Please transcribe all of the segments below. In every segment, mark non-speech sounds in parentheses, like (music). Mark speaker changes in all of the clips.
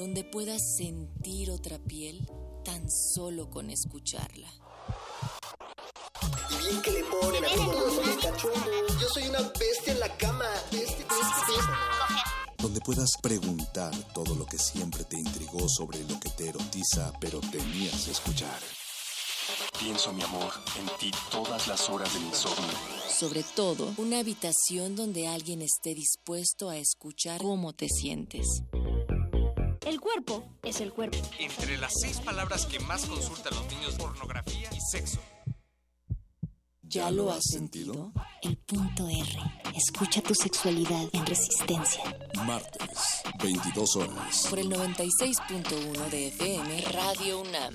Speaker 1: donde puedas sentir otra piel tan solo con escucharla.
Speaker 2: Y bien que le ponen a todos los cachondos. Yo soy una bestia en la cama. Bestia, bestia, bestia.
Speaker 3: donde puedas preguntar todo lo que siempre te intrigó sobre lo que te erotiza, pero temías escuchar.
Speaker 4: Pienso, mi amor, en ti todas las horas del insomnio.
Speaker 1: Sobre todo, una habitación donde alguien esté dispuesto a escuchar cómo te sientes.
Speaker 5: El cuerpo es el cuerpo.
Speaker 6: Entre las seis palabras que más consultan los niños, pornografía y sexo.
Speaker 1: ¿Ya lo has sentido?
Speaker 5: El punto R. Escucha tu sexualidad en resistencia.
Speaker 3: Martes, 22 horas.
Speaker 1: Por el 96.1 de FM Radio UNAM.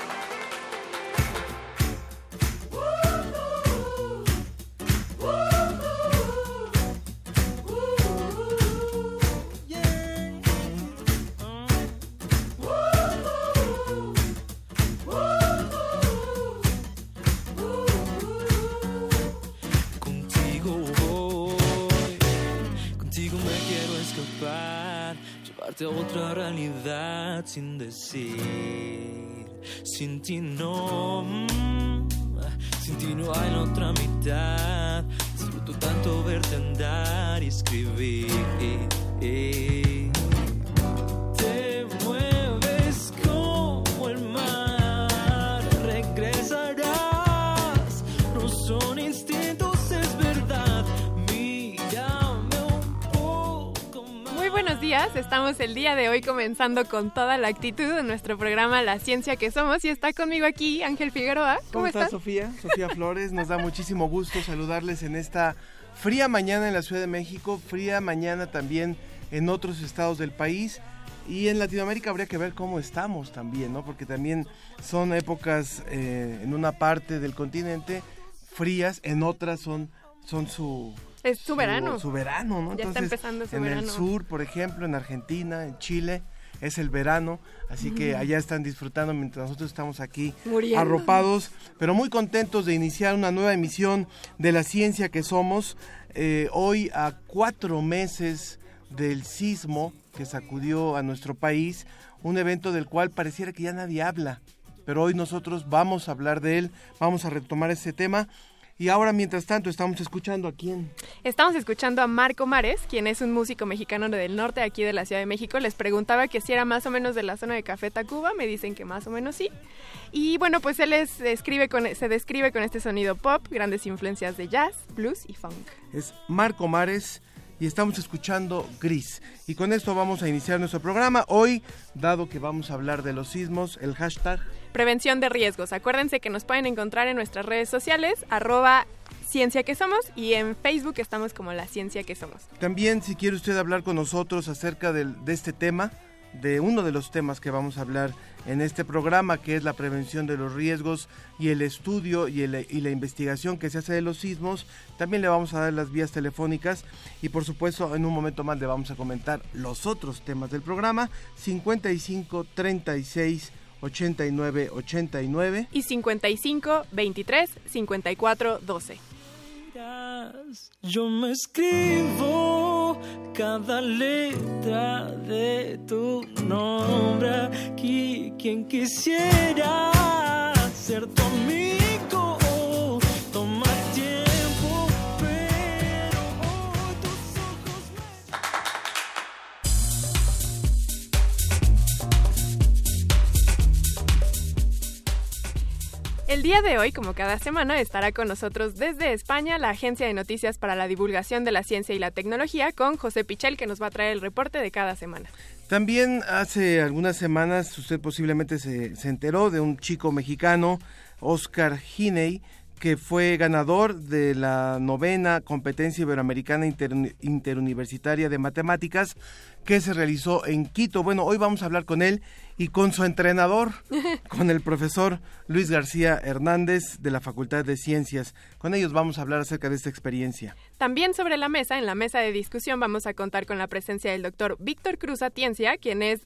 Speaker 7: A otra realidad sin decir, sin ti no, mm, sin ti no hay la otra mitad, disfruto tanto verte andar y escribir.
Speaker 8: Días, estamos el día de hoy comenzando con toda la actitud en nuestro programa La Ciencia que Somos y está conmigo aquí Ángel Figueroa. ¿Cómo,
Speaker 9: ¿Cómo estás,
Speaker 8: estás?
Speaker 9: Sofía? Sofía Flores, nos da muchísimo gusto saludarles en esta fría mañana en la Ciudad de México, fría mañana también en otros estados del país. Y en Latinoamérica habría que ver cómo estamos también, ¿no? Porque también son épocas eh, en una parte del continente frías, en otras son, son su,
Speaker 8: Es su verano.
Speaker 9: su verano, ¿no?
Speaker 8: Ya está empezando su
Speaker 9: en
Speaker 8: verano.
Speaker 9: el sur, por ejemplo, en Argentina, en Chile, es el verano, así que allá están disfrutando mientras nosotros estamos aquí
Speaker 8: Muriendo.
Speaker 9: arropados, pero muy contentos de iniciar una nueva emisión de la ciencia que somos. eh, hoy a cuatro meses del sismo que sacudió a nuestro país, un evento del cual pareciera que ya nadie habla, pero hoy nosotros vamos a hablar de él, vamos a retomar ese tema. Y ahora, mientras tanto, estamos escuchando a quién.
Speaker 8: Estamos escuchando a Marco Mares, quien es un músico mexicano del norte, aquí de la Ciudad de México. Les preguntaba que si era más o menos de la zona de Café Tacuba, me dicen que más o menos sí. Y bueno, pues él es- describe con, se describe con este sonido pop, grandes influencias de jazz, blues y funk.
Speaker 9: es Marco Mares y estamos escuchando Gris. Y con esto vamos a iniciar nuestro programa. Hoy, dado que vamos a hablar de los sismos, el hashtag
Speaker 8: Prevención de riesgos. Acuérdense que nos pueden encontrar en nuestras redes sociales, arroba ciencia que somos, y en Facebook estamos como la ciencia que somos.
Speaker 9: También si quiere usted hablar con nosotros acerca de este tema, de uno de los temas que vamos a hablar en este programa, que es la prevención de los riesgos y el estudio y, y la investigación que se hace de los sismos, también le vamos a dar las vías telefónicas y por supuesto en un momento más le vamos a comentar los otros temas del programa, 55 36 89 89.
Speaker 8: Y 55 23 54 12.
Speaker 7: Yo me escribo cada letra de tu nombre aquí. Quien quisiera ser tu amigo,
Speaker 8: El día de hoy, como cada semana, estará con nosotros desde España la Agencia de Noticias para la Divulgación de la Ciencia y la Tecnología con José Pichel, que nos va a traer el reporte de cada semana.
Speaker 9: También hace algunas semanas usted posiblemente se, enteró de un chico mexicano, Oscar Hiney, que fue ganador de la novena competencia iberoamericana interuniversitaria de matemáticas que se realizó en Quito. Bueno, hoy vamos a hablar con él y con su entrenador, (laughs) con el profesor Luis García Hernández de la Facultad de Ciencias. Con ellos vamos a hablar acerca de esta experiencia.
Speaker 8: También sobre la mesa, en la mesa de discusión, vamos a contar con la presencia del doctor Víctor Cruz Atiencia, quien es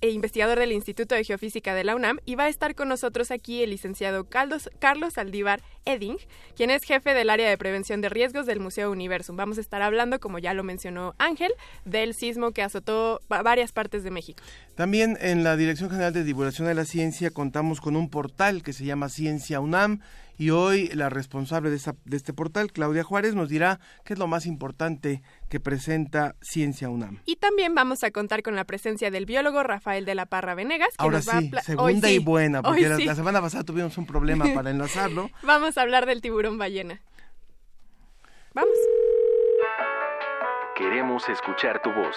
Speaker 8: eh, investigador del Instituto de Geofísica de la UNAM, y va a estar con nosotros aquí el licenciado Carlos, Carlos Aldívar Edding, quien es jefe del área de prevención de riesgos del Museo Universum. Vamos a estar hablando, como ya lo mencionó Ángel, del sismo que azotó varias partes de México.
Speaker 9: También en la Dirección General de Divulgación de la Ciencia contamos con un portal que se llama Ciencia UNAM y hoy la responsable de, de este portal, Claudia Juárez, nos dirá qué es lo más importante que presenta Ciencia UNAM.
Speaker 8: Y también vamos a contar con la presencia del biólogo Rafael de la Parra Venegas.
Speaker 9: Que Ahora sí, segunda y buena, porque la, semana pasada tuvimos un problema (laughs) para enlazarlo.
Speaker 8: vamos a hablar del tiburón ballena. Vamos.
Speaker 4: Queremos escuchar tu voz.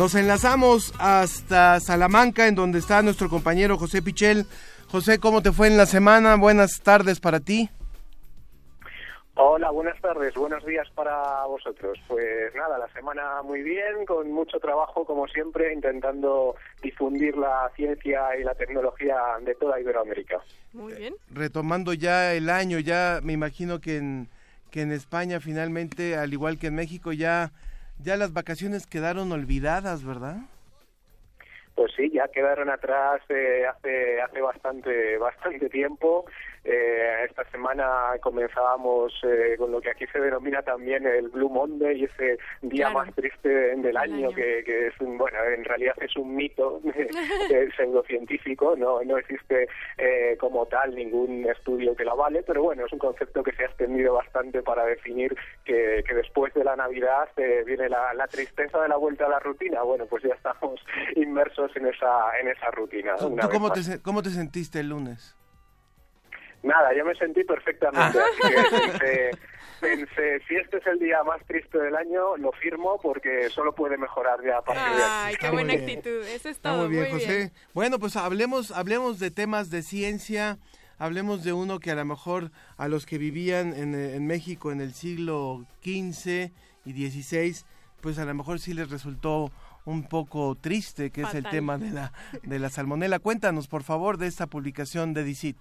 Speaker 9: Nos enlazamos hasta Salamanca, en donde está nuestro compañero José Pichel. José, ¿cómo te fue en la semana? Buenas tardes para ti.
Speaker 10: Hola, buenas tardes, buenos días para vosotros. Pues nada, la semana muy bien, con mucho trabajo como siempre, intentando difundir la ciencia y la tecnología de toda Iberoamérica.
Speaker 8: Muy bien.
Speaker 9: Retomando ya el año, ya me imagino que en, que en España finalmente, al igual que en México, ya ya las vacaciones quedaron olvidadas, ¿verdad?
Speaker 10: Pues sí, ya quedaron atrás eh, hace hace bastante bastante tiempo eh, esta semana comenzábamos eh, con lo que aquí se denomina también el Blue Monday, ese día más triste del año, Que, que, es un, bueno, en realidad es un mito (laughs) pseudocientífico, no, no existe eh, como tal ningún estudio que lo vale, pero bueno, es un concepto que se ha extendido bastante para definir que, que después de la Navidad eh, viene la, la, tristeza de la vuelta a la rutina. Bueno, pues ya estamos (laughs) inmersos en esa, en esa rutina.
Speaker 9: ¿Tú, cómo, te, cómo te sentiste el lunes?
Speaker 10: Nada, yo me sentí perfectamente. Ah. pensé, si este es el día más triste del año, lo firmo porque solo puede mejorar ya a partir de
Speaker 8: Ay, qué buena actitud. Eso es todo.
Speaker 9: muy bien, José. Bueno, pues hablemos, hablemos de temas de ciencia. Hablemos de uno que a lo mejor a los que vivían en, en México en el siglo XV y XVI, pues a lo mejor sí les resultó un poco triste, que es el tema de la, de la salmonela. Cuéntanos, por favor, de esta publicación de DICIT.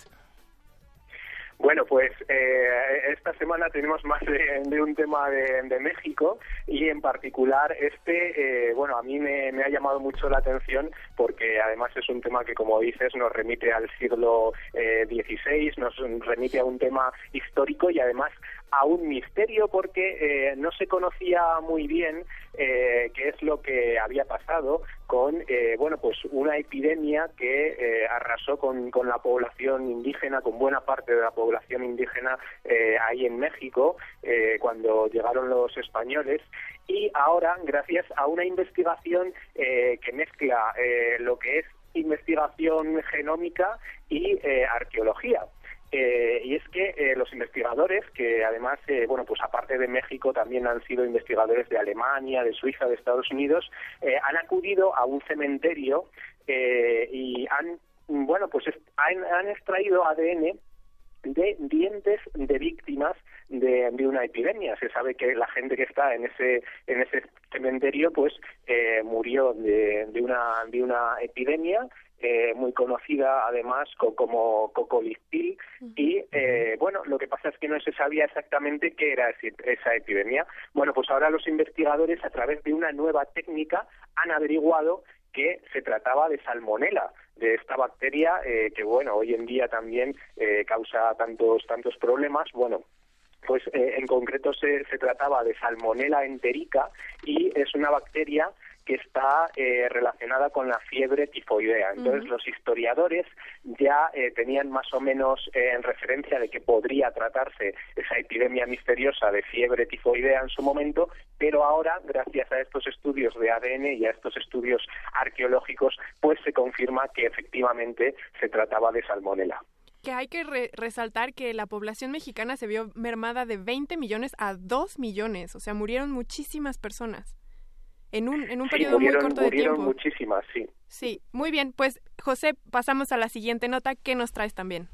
Speaker 10: Bueno, pues eh, esta semana tenemos más de, un tema de, México y en particular este, eh, bueno, a mí me, ha llamado mucho la atención porque además es un tema que, como dices, nos remite al siglo XVI, eh, nos remite a un tema histórico y además a un misterio porque no se conocía muy bien qué es lo que había pasado con eh, bueno pues una epidemia que eh, arrasó con, con, la población indígena con buena parte de la población indígena eh, ahí en México cuando llegaron los españoles. Y ahora gracias a una investigación que mezcla lo que es investigación genómica y arqueología eh, y es que eh, los investigadores, que además, eh, bueno, pues aparte de México, también han sido investigadores de Alemania, de Suiza, de Estados Unidos, han acudido a un cementerio y han, bueno, pues han, extraído ADN de dientes de víctimas de, de, una epidemia. Se sabe que la gente que está en ese en ese cementerio, pues murió de, de una de una epidemia eh, muy conocida además como Cocolistil y eh, bueno lo que pasa es que no se sabía exactamente qué era esa epidemia. Bueno pues ahora los investigadores a través de una nueva técnica han averiguado que se trataba de salmonela de esta bacteria eh, que bueno hoy en día también causa tantos tantos problemas. Bueno pues en concreto se, se trataba de salmonela enterica y es una bacteria que está eh, relacionada con la fiebre tifoidea. Entonces los historiadores ya eh, tenían más o menos eh, en referencia de que podría tratarse esa epidemia misteriosa de fiebre tifoidea en su momento, pero ahora, gracias a estos estudios de ADN y a estos estudios arqueológicos, pues se confirma que efectivamente se trataba de salmonela.
Speaker 11: Que hay que resaltar que la población mexicana se vio mermada de 20 millones a 2 millones, o sea, murieron muchísimas personas en un, en un periodo muy corto de tiempo.
Speaker 10: muchísimas, sí.
Speaker 11: Sí, muy bien. Pues, José, pasamos a la siguiente nota. ¿Qué nos traes también?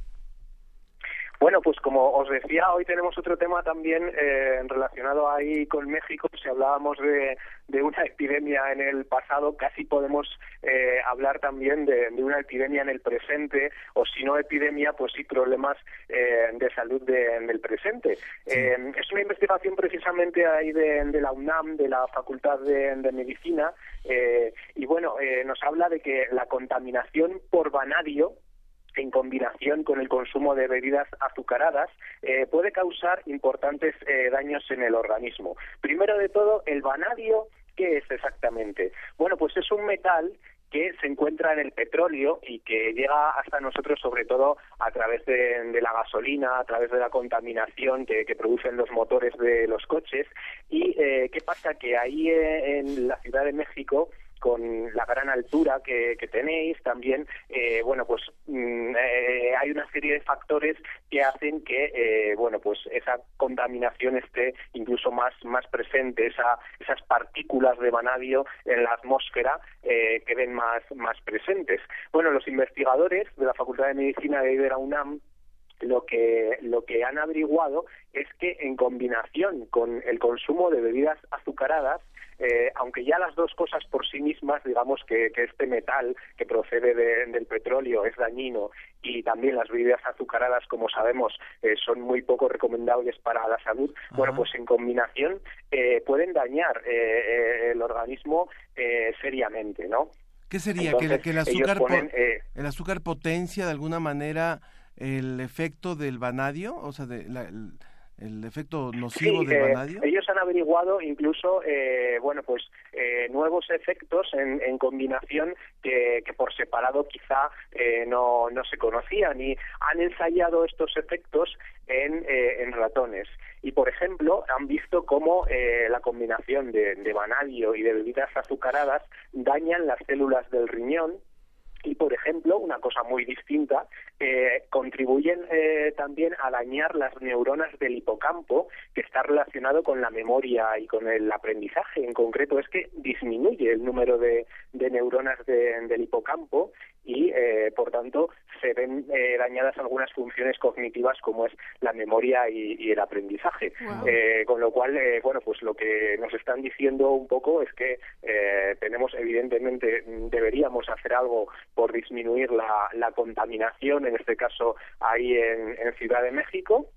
Speaker 10: Bueno, pues como os decía, hoy tenemos otro tema también eh, relacionado ahí con México. Si hablábamos de, de, una epidemia en el pasado, casi podemos eh, hablar también de, una epidemia en el presente, o si no epidemia, pues sí problemas eh, de salud en el presente. es una investigación precisamente ahí de, la UNAM, de la Facultad de, Medicina, y bueno, nos habla de que la contaminación por vanadio, en combinación con el consumo de bebidas azucaradas eh, puede causar importantes eh, daños en el organismo. Primero de todo, el vanadio, ¿qué es exactamente? Bueno, pues es un metal que se encuentra en el petróleo y que llega hasta nosotros sobre todo a través de, la gasolina, a través de la contaminación que, producen los motores de los coches. ¿Y eh, qué pasa? Que ahí en la Ciudad de México con la gran altura que, tenéis también, eh, bueno, pues mm, eh, hay una serie de factores que hacen que, eh, bueno, pues esa contaminación esté incluso más, más presente, esa, esas partículas de vanadio en la atmósfera queden más, más presentes. Bueno, los investigadores de la Facultad de Medicina de Ibera UNAM lo que lo que han averiguado es que en combinación con el consumo de bebidas azucaradas eh, aunque ya las dos cosas por sí mismas, digamos que, este metal que procede del petróleo es dañino y también las bebidas azucaradas, como sabemos, eh, son muy poco recomendables para la salud, bueno, pues en combinación eh, pueden dañar el organismo seriamente, ¿no?
Speaker 12: ¿Qué sería? ¿Que, el, azúcar el azúcar potencia de alguna manera el efecto del vanadio? O sea, de la, el efecto nocivo del eh, vanadio?
Speaker 10: ellos han averiguado incluso, eh, bueno, pues eh, nuevos efectos en, en combinación que, que, por separado quizá no, no se conocían y han ensayado estos efectos en, en ratones. Y, por ejemplo, han visto cómo la combinación de, de vanadio y de bebidas azucaradas dañan las células del riñón y, por ejemplo, una cosa muy distinta, eh, contribuyen eh, también a dañar las neuronas del hipocampo, que está relacionado con la memoria y con el aprendizaje. En concreto, es que disminuye el número de, neuronas del hipocampo y, eh, por tanto, se ven dañadas algunas funciones cognitivas como es la memoria y, el aprendizaje. con lo cual, bueno, pues lo que nos están diciendo un poco es que tenemos, evidentemente, deberíamos hacer algo por disminuir la, la contaminación, en este caso ahí en, en Ciudad de México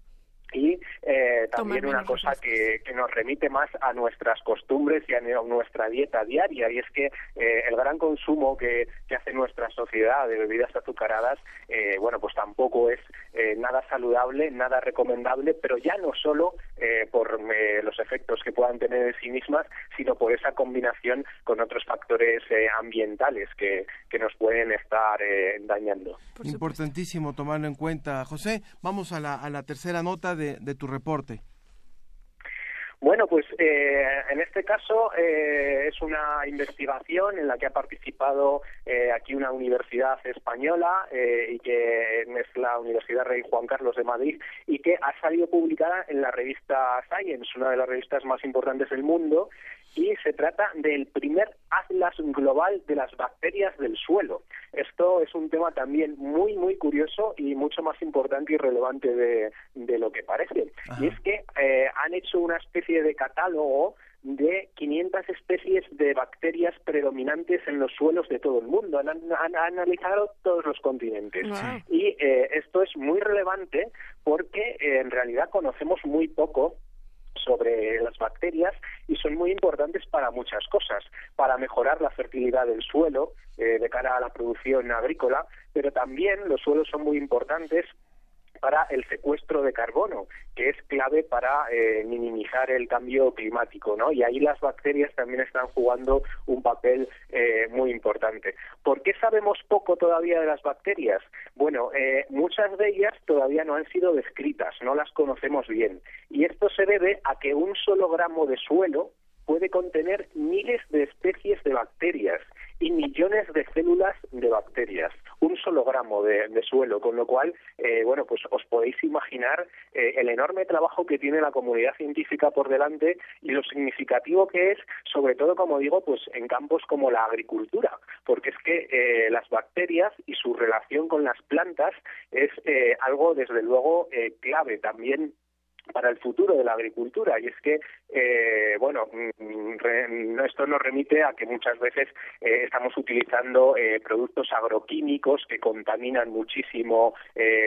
Speaker 10: y eh, también una cosa que, que, nos remite más a nuestras costumbres y a nuestra dieta diaria y es que eh, el gran consumo que, que, hace nuestra sociedad de bebidas azucaradas eh, bueno pues tampoco es eh, nada saludable nada recomendable pero ya no solo eh, por eh, los efectos que puedan tener en sí mismas sino por esa combinación con otros factores ambientales que, que nos pueden estar dañando.
Speaker 12: Importantísimo tomarlo en cuenta José. Vamos a la, a la tercera nota de, tu reporte?
Speaker 10: Bueno, pues eh, en este caso eh, es una investigación en la que ha participado eh, aquí una universidad española y que es la Universidad Rey Juan Carlos de Madrid y que ha salido publicada en la revista Science, una de las revistas más importantes del mundo y se trata del primer atlas global de las bacterias del suelo. Esto es un tema también muy, muy curioso y mucho más importante y relevante de, de lo que parece. Y es que eh, han hecho una especie de catálogo de 500 especies de bacterias predominantes en los suelos de todo el mundo. Han, analizado todos los continentes. Y eh, esto es muy relevante porque eh, en realidad conocemos muy poco sobre las bacterias y son muy importantes para muchas cosas, para mejorar la fertilidad del suelo eh, de cara a la producción agrícola, pero también los suelos son muy importantes para el secuestro de carbono, que es clave para eh, minimizar el cambio climático, ¿no? Y ahí las bacterias también están jugando un papel eh, muy importante. ¿Por qué sabemos poco todavía de las bacterias? Bueno, eh, muchas de ellas todavía no han sido descritas, no las conocemos bien. Y esto se debe a que un solo gramo de suelo puede contener miles de especies de bacterias y millones de células de bacterias, un solo gramo de, suelo, con lo cual, eh, bueno, pues os podéis imaginar eh, el enorme trabajo que tiene la comunidad científica por delante y lo significativo que es, sobre todo, como digo, pues en campos como la agricultura, porque es que eh, las bacterias y su relación con las plantas es algo, desde luego, clave. También para el futuro de la agricultura. Y es que eh, bueno mm, esto nos remite a que muchas veces eh, estamos utilizando eh, productos agroquímicos que contaminan muchísimo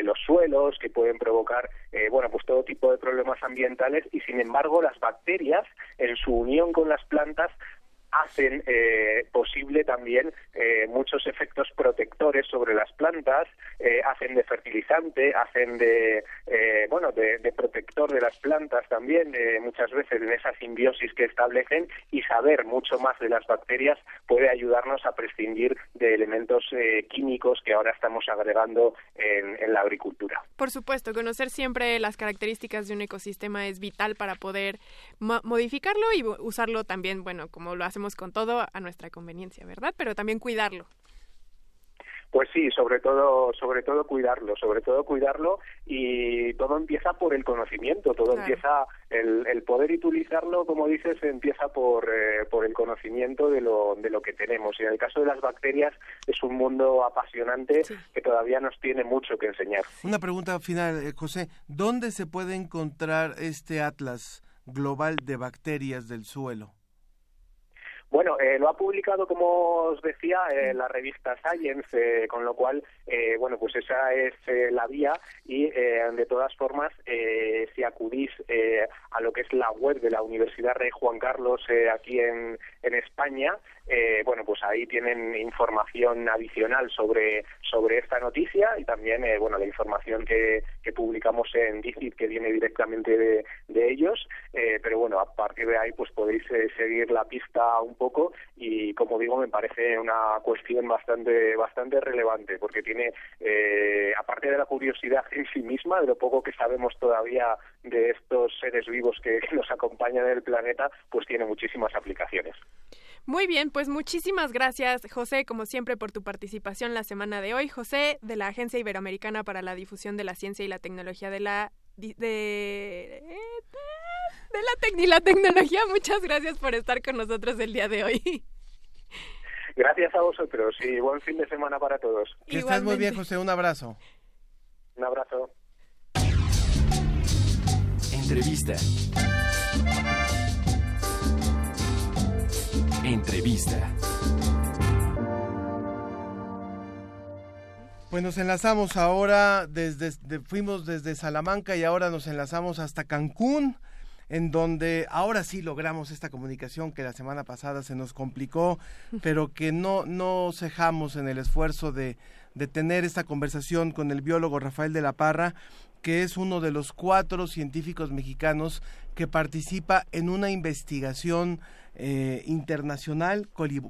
Speaker 10: los suelos que pueden provocar bueno pues todo tipo de problemas ambientales. Y sin embargo las bacterias en su unión con las plantas hacen eh, posible también eh, muchos efectos protectores sobre las plantas, eh, hacen de fertilizante, hacen de bueno de, protector de las plantas también muchas veces en esa simbiosis que establecen y saber mucho más de las bacterias puede ayudarnos a prescindir de elementos químicos que ahora estamos agregando en, la agricultura.
Speaker 8: Por supuesto, conocer siempre las características de un ecosistema es vital para poder modificarlo y usarlo también, bueno, como lo hacemos con todo a nuestra conveniencia, ¿verdad? Pero también cuidarlo.
Speaker 10: Pues sí, sobre todo, sobre todo cuidarlo, sobre todo cuidarlo y todo empieza por el conocimiento, todo empieza el, el, poder utilizarlo, como dices, empieza por, eh, por el conocimiento de lo, de lo que tenemos. Y en el caso de las bacterias es un mundo apasionante que todavía nos tiene mucho que enseñar.
Speaker 9: Una pregunta final, eh, José, ¿dónde se puede encontrar este atlas global de bacterias del suelo?
Speaker 10: Bueno, eh, lo ha publicado, como os decía, eh, la revista Science, eh, con lo cual, eh, bueno, pues esa es la vía y, de todas formas, si acudís a lo que es la web de la Universidad Rey Juan Carlos aquí en, en España, eh, bueno, pues ahí tienen información adicional sobre, sobre esta noticia y también, eh, bueno, la información que, que publicamos en DICIT que viene directamente de, de ellos, eh, pero bueno, a partir de ahí pues podéis eh, seguir la pista un poco y como digo me parece una cuestión bastante, bastante relevante porque tiene, eh, aparte de la curiosidad en sí misma, de lo poco que sabemos todavía de estos seres vivos que nos acompañan en el planeta, pues tiene muchísimas aplicaciones.
Speaker 8: Muy bien, pues muchísimas gracias, José, como siempre, por tu participación la semana de hoy. José, de la Agencia Iberoamericana para la Difusión de la Ciencia y la Tecnología de la... De, de, la, la tecnología, muchas gracias por estar con nosotros el día de hoy.
Speaker 10: Gracias a vosotros y buen fin de semana para todos.
Speaker 9: Que estés muy bien, José. Un abrazo.
Speaker 10: Un abrazo.
Speaker 4: Entrevista. Entrevista.
Speaker 9: Pues nos enlazamos ahora desde fuimos desde Salamanca y ahora nos enlazamos hasta Cancún en donde ahora sí logramos esta comunicación que la semana pasada se nos complicó, pero que no cejamos en el esfuerzo de, de tener esta conversación con el biólogo Rafael de la Parra, que es uno de los cuatro científicos mexicanos que participa en una investigación eh, internacional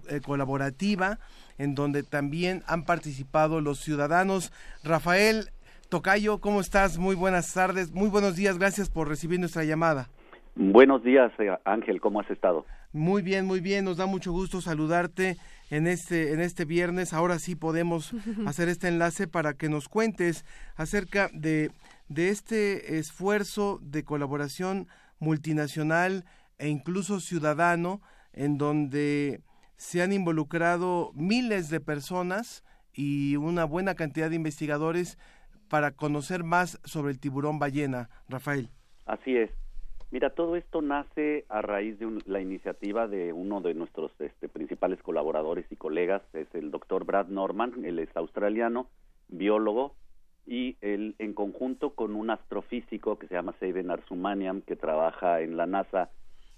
Speaker 9: eh, colaborativa en donde también han participado los ciudadanos. Rafael Tocayo, ¿cómo estás? Muy buenas tardes, muy buenos días, gracias por recibir nuestra llamada.
Speaker 13: Buenos días, eh, Ángel, ¿cómo has estado?
Speaker 9: Muy bien, muy bien, nos da mucho gusto saludarte en este, en este viernes. Ahora sí podemos (laughs) hacer este enlace para que nos cuentes acerca de, de este esfuerzo de colaboración multinacional e incluso ciudadano, en donde se han involucrado miles de personas y una buena cantidad de investigadores para conocer más sobre el tiburón ballena, Rafael.
Speaker 13: Así es. Mira, todo esto nace a raíz de la iniciativa de uno de nuestros este, principales colaboradores y colegas, es el doctor Brad Norman, él es australiano, biólogo, y él en conjunto con un astrofísico que se llama Seiben Arsumaniam, que trabaja en la NASA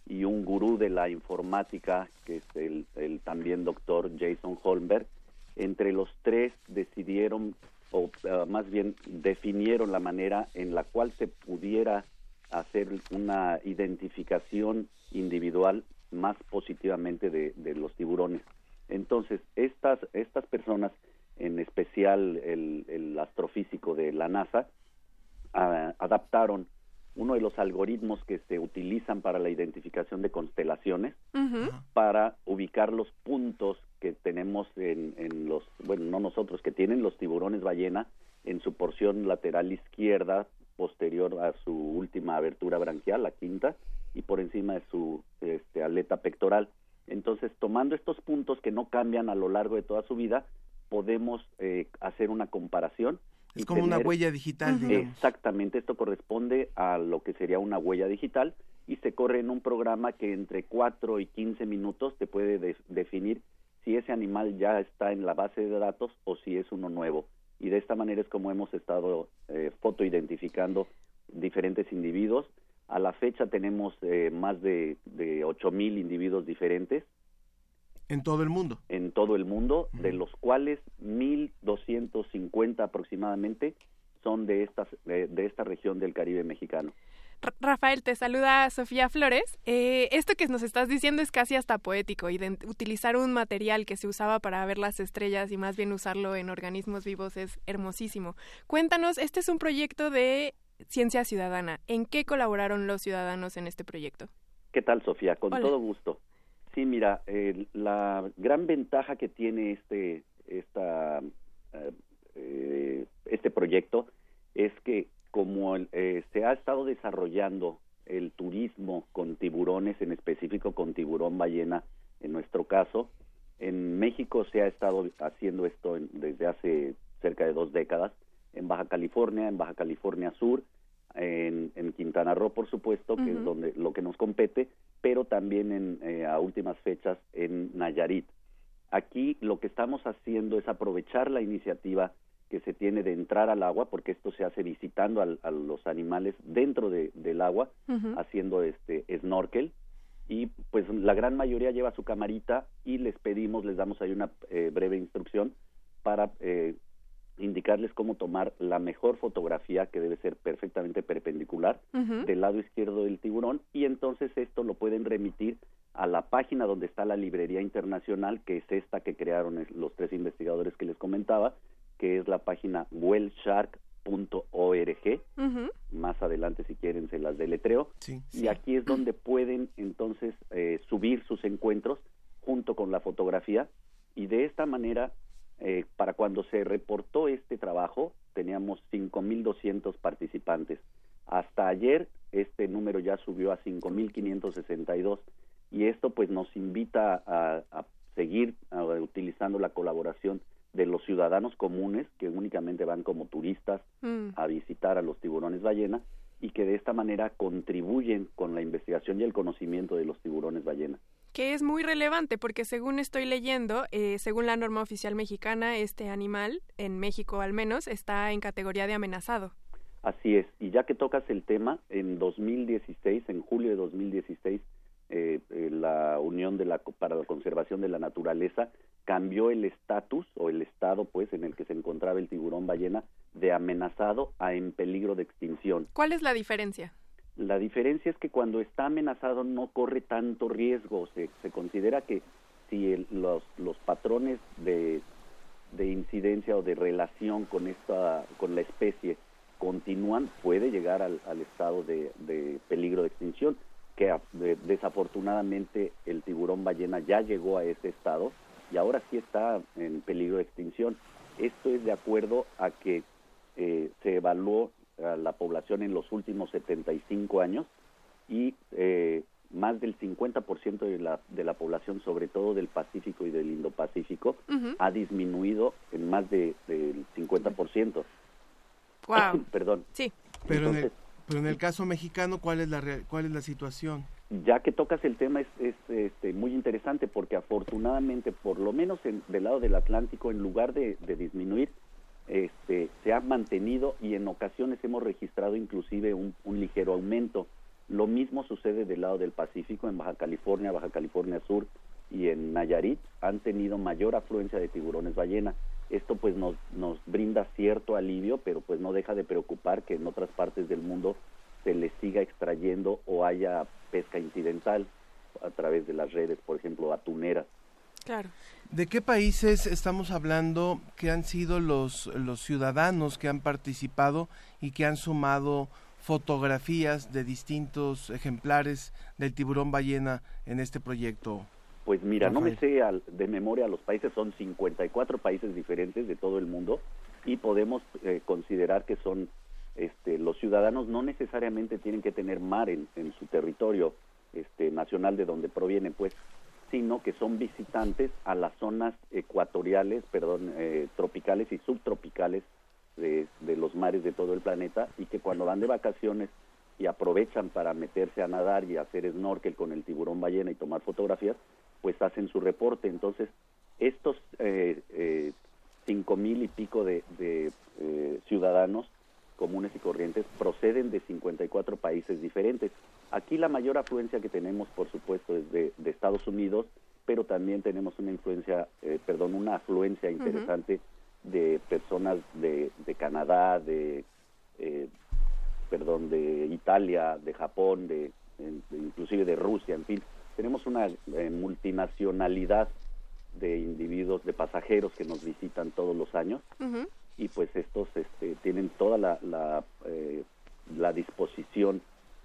Speaker 13: y un gurú de la informática, que es el, también doctor Jason Holmberg. Entre los tres decidieron o uh, más bien definieron la manera en la cual se pudiera hacer una identificación individual más positivamente de, de los tiburones. Entonces, estas, estas personas, en especial el, el astrofísico de la NASA, a, adaptaron uno de los algoritmos que se utilizan para la identificación de constelaciones para ubicar los puntos que tenemos en, en, los, bueno, no nosotros, que tienen los tiburones ballena en su porción lateral izquierda posterior a su última abertura branquial, la quinta, y por encima de su este, aleta pectoral. Entonces, tomando estos puntos que no cambian a lo largo de toda su vida, podemos eh, hacer una comparación
Speaker 12: es como una huella digital.
Speaker 13: Exactamente, esto corresponde a lo que sería una huella digital y se corre en un programa que entre 4 y 15 minutos te puede definir si ese animal ya está en la base de datos o si es uno nuevo. Y de esta manera es como hemos estado eh, fotoidentificando diferentes individuos. A la fecha tenemos eh, más de, de mil individuos diferentes
Speaker 12: en todo el mundo.
Speaker 13: En todo el mundo, de los cuales 1.250 aproximadamente son de, estas, de, esta región del Caribe mexicano.
Speaker 11: Rafael, te saluda Sofía Flores. Eh, esto que nos estás diciendo es casi hasta poético, y utilizar un material que se usaba para ver las estrellas y más bien usarlo en organismos vivos es hermosísimo. Cuéntanos, este es un proyecto de ciencia ciudadana. ¿En qué colaboraron los ciudadanos en este proyecto?
Speaker 13: ¿Qué tal, Sofía? Con todo gusto. Sí, mira, la gran ventaja que tiene este, esta, eh, eh, este proyecto es que como eh, se ha estado desarrollando el turismo con tiburones, en específico con tiburón ballena, en nuestro caso, en México se ha estado haciendo esto desde hace cerca de dos décadas, en Baja California, en Baja California Sur, en, Quintana Roo, por supuesto, que es donde lo que nos compete, pero también en, eh, a últimas fechas en Nayarit. Aquí lo que estamos haciendo es aprovechar la iniciativa que se tiene de entrar al agua, porque esto se hace visitando a los animales dentro de, del agua, haciendo este snorkel, y pues la gran mayoría lleva su camarita y les pedimos, les damos ahí una eh, breve instrucción para eh, indicarles cómo tomar la mejor fotografía que debe ser perfectamente perpendicular del lado izquierdo del tiburón y entonces esto lo pueden remitir a la página donde está la librería internacional que es esta que crearon los tres investigadores que les comentaba que es la página wellshark.org más adelante si quieren se las deletreo. Y aquí es donde pueden entonces eh, subir sus encuentros junto con la fotografía y de esta manera eh, para cuando se reportó este trabajo, teníamos 5.200 participantes. Hasta ayer este número ya subió a 5.562 y esto pues nos invita a, seguir utilizando la colaboración de los ciudadanos comunes que únicamente van como turistas mm. a visitar a los tiburones ballena y que de esta manera contribuyen con la investigación y el conocimiento de los tiburones ballena
Speaker 11: que es muy relevante porque según estoy leyendo, eh, según la norma oficial mexicana, este animal, en México al menos, está en categoría de amenazado.
Speaker 13: Así es, y ya que tocas el tema, en 2016, en julio de 2016, eh, eh, la Unión de la, para la Conservación de la Naturaleza cambió el estatus o el estado pues en el que se encontraba el tiburón ballena de amenazado a en peligro de extinción.
Speaker 11: ¿Cuál es la diferencia?
Speaker 13: La diferencia es que cuando está amenazado no corre tanto riesgo. Se, se considera que si los, los patrones de, de incidencia o de relación con, esta, con la especie continúan, puede llegar al, al estado de, de, peligro de extinción, que desafortunadamente el tiburón ballena ya llegó a ese estado y ahora sí está en peligro de extinción. Esto es de acuerdo a que eh, se evaluó la población en los últimos 75 años y eh, más del 50% de la, de la población, sobre todo del Pacífico y del Indo-Pacífico, ha disminuido en más de, del 50%.
Speaker 11: Wow. (coughs)
Speaker 13: Perdón.
Speaker 11: Sí.
Speaker 12: Pero, en el, pero en el caso mexicano, ¿cuál es la, cuál es la situación?
Speaker 13: Ya que tocas el tema, es, es este, muy interesante porque afortunadamente, por lo menos en, del lado del Atlántico, en lugar de, de disminuir, este, se ha mantenido y en ocasiones hemos registrado inclusive un, ligero aumento. Lo mismo sucede del lado del Pacífico, en Baja California, Baja California Sur y en Nayarit han tenido mayor afluencia de tiburones ballena. Esto pues nos, nos brinda cierto alivio, pero pues no deja de preocupar que en otras partes del mundo se le siga extrayendo o haya pesca incidental a través de las redes, por ejemplo, atuneras.
Speaker 8: Claro.
Speaker 9: ¿De qué países estamos hablando que han sido los, los ciudadanos que han participado y que han sumado fotografías de distintos ejemplares del tiburón ballena en este proyecto?
Speaker 13: Pues mira, no me sé de memoria los países, son 54 países diferentes de todo el mundo y podemos eh, considerar que son este, los ciudadanos no necesariamente tienen que tener mar en, en su territorio este, nacional de donde provienen, pues, sino que son visitantes a las zonas ecuatoriales, perdón, eh, tropicales y subtropicales de, los mares de todo el planeta y que cuando van de vacaciones y aprovechan para meterse a nadar y hacer snorkel con el tiburón ballena y tomar fotografías, pues hacen su reporte. Entonces, estos eh, eh, cinco mil y pico de, de eh, ciudadanos comunes y corrientes proceden de 54 países diferentes. Aquí la mayor afluencia que tenemos, por supuesto, es de, de Estados Unidos, pero también tenemos una influencia, eh, perdón, una afluencia interesante uh -huh. de personas de, de Canadá, de, eh, perdón, de Italia, de Japón, de, de, inclusive de Rusia, en fin, tenemos una eh, multinacionalidad de individuos, de pasajeros que nos visitan todos los años uh -huh. y pues estos este, tienen toda la, la, eh, la disposición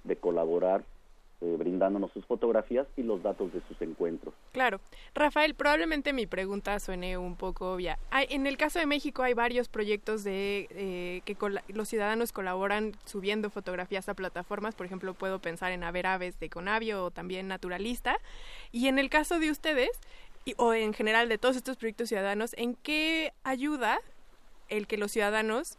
Speaker 13: de colaborar eh, brindándonos sus fotografías y los datos de sus encuentros.
Speaker 8: Claro. Rafael, probablemente mi pregunta suene un poco obvia. En el caso de México hay varios proyectos de eh, que los ciudadanos colaboran subiendo fotografías a plataformas. Por ejemplo, puedo pensar en Haber de Conavio o también Naturalista. Y en el caso de ustedes, y, o en general de todos estos proyectos ciudadanos, ¿en qué ayuda el que los ciudadanos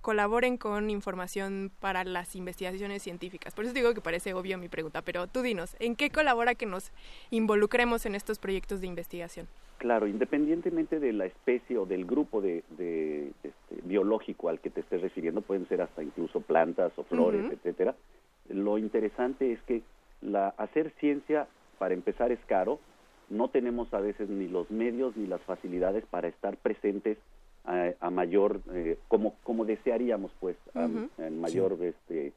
Speaker 8: colaboren con información para las investigaciones científicas. Por eso digo que parece obvio mi pregunta, pero tú dinos, ¿en qué colabora que nos involucremos en estos proyectos de investigación?
Speaker 13: Claro, independientemente de la especie o del grupo de, de este, biológico al que te estés refiriendo, pueden ser hasta incluso plantas o flores, uh -huh. etcétera. Lo interesante es que la hacer ciencia, para empezar, es caro. No tenemos a veces ni los medios ni las facilidades para estar presentes a, a mayor eh, como como desearíamos pues a, uh -huh. en mayor sí. este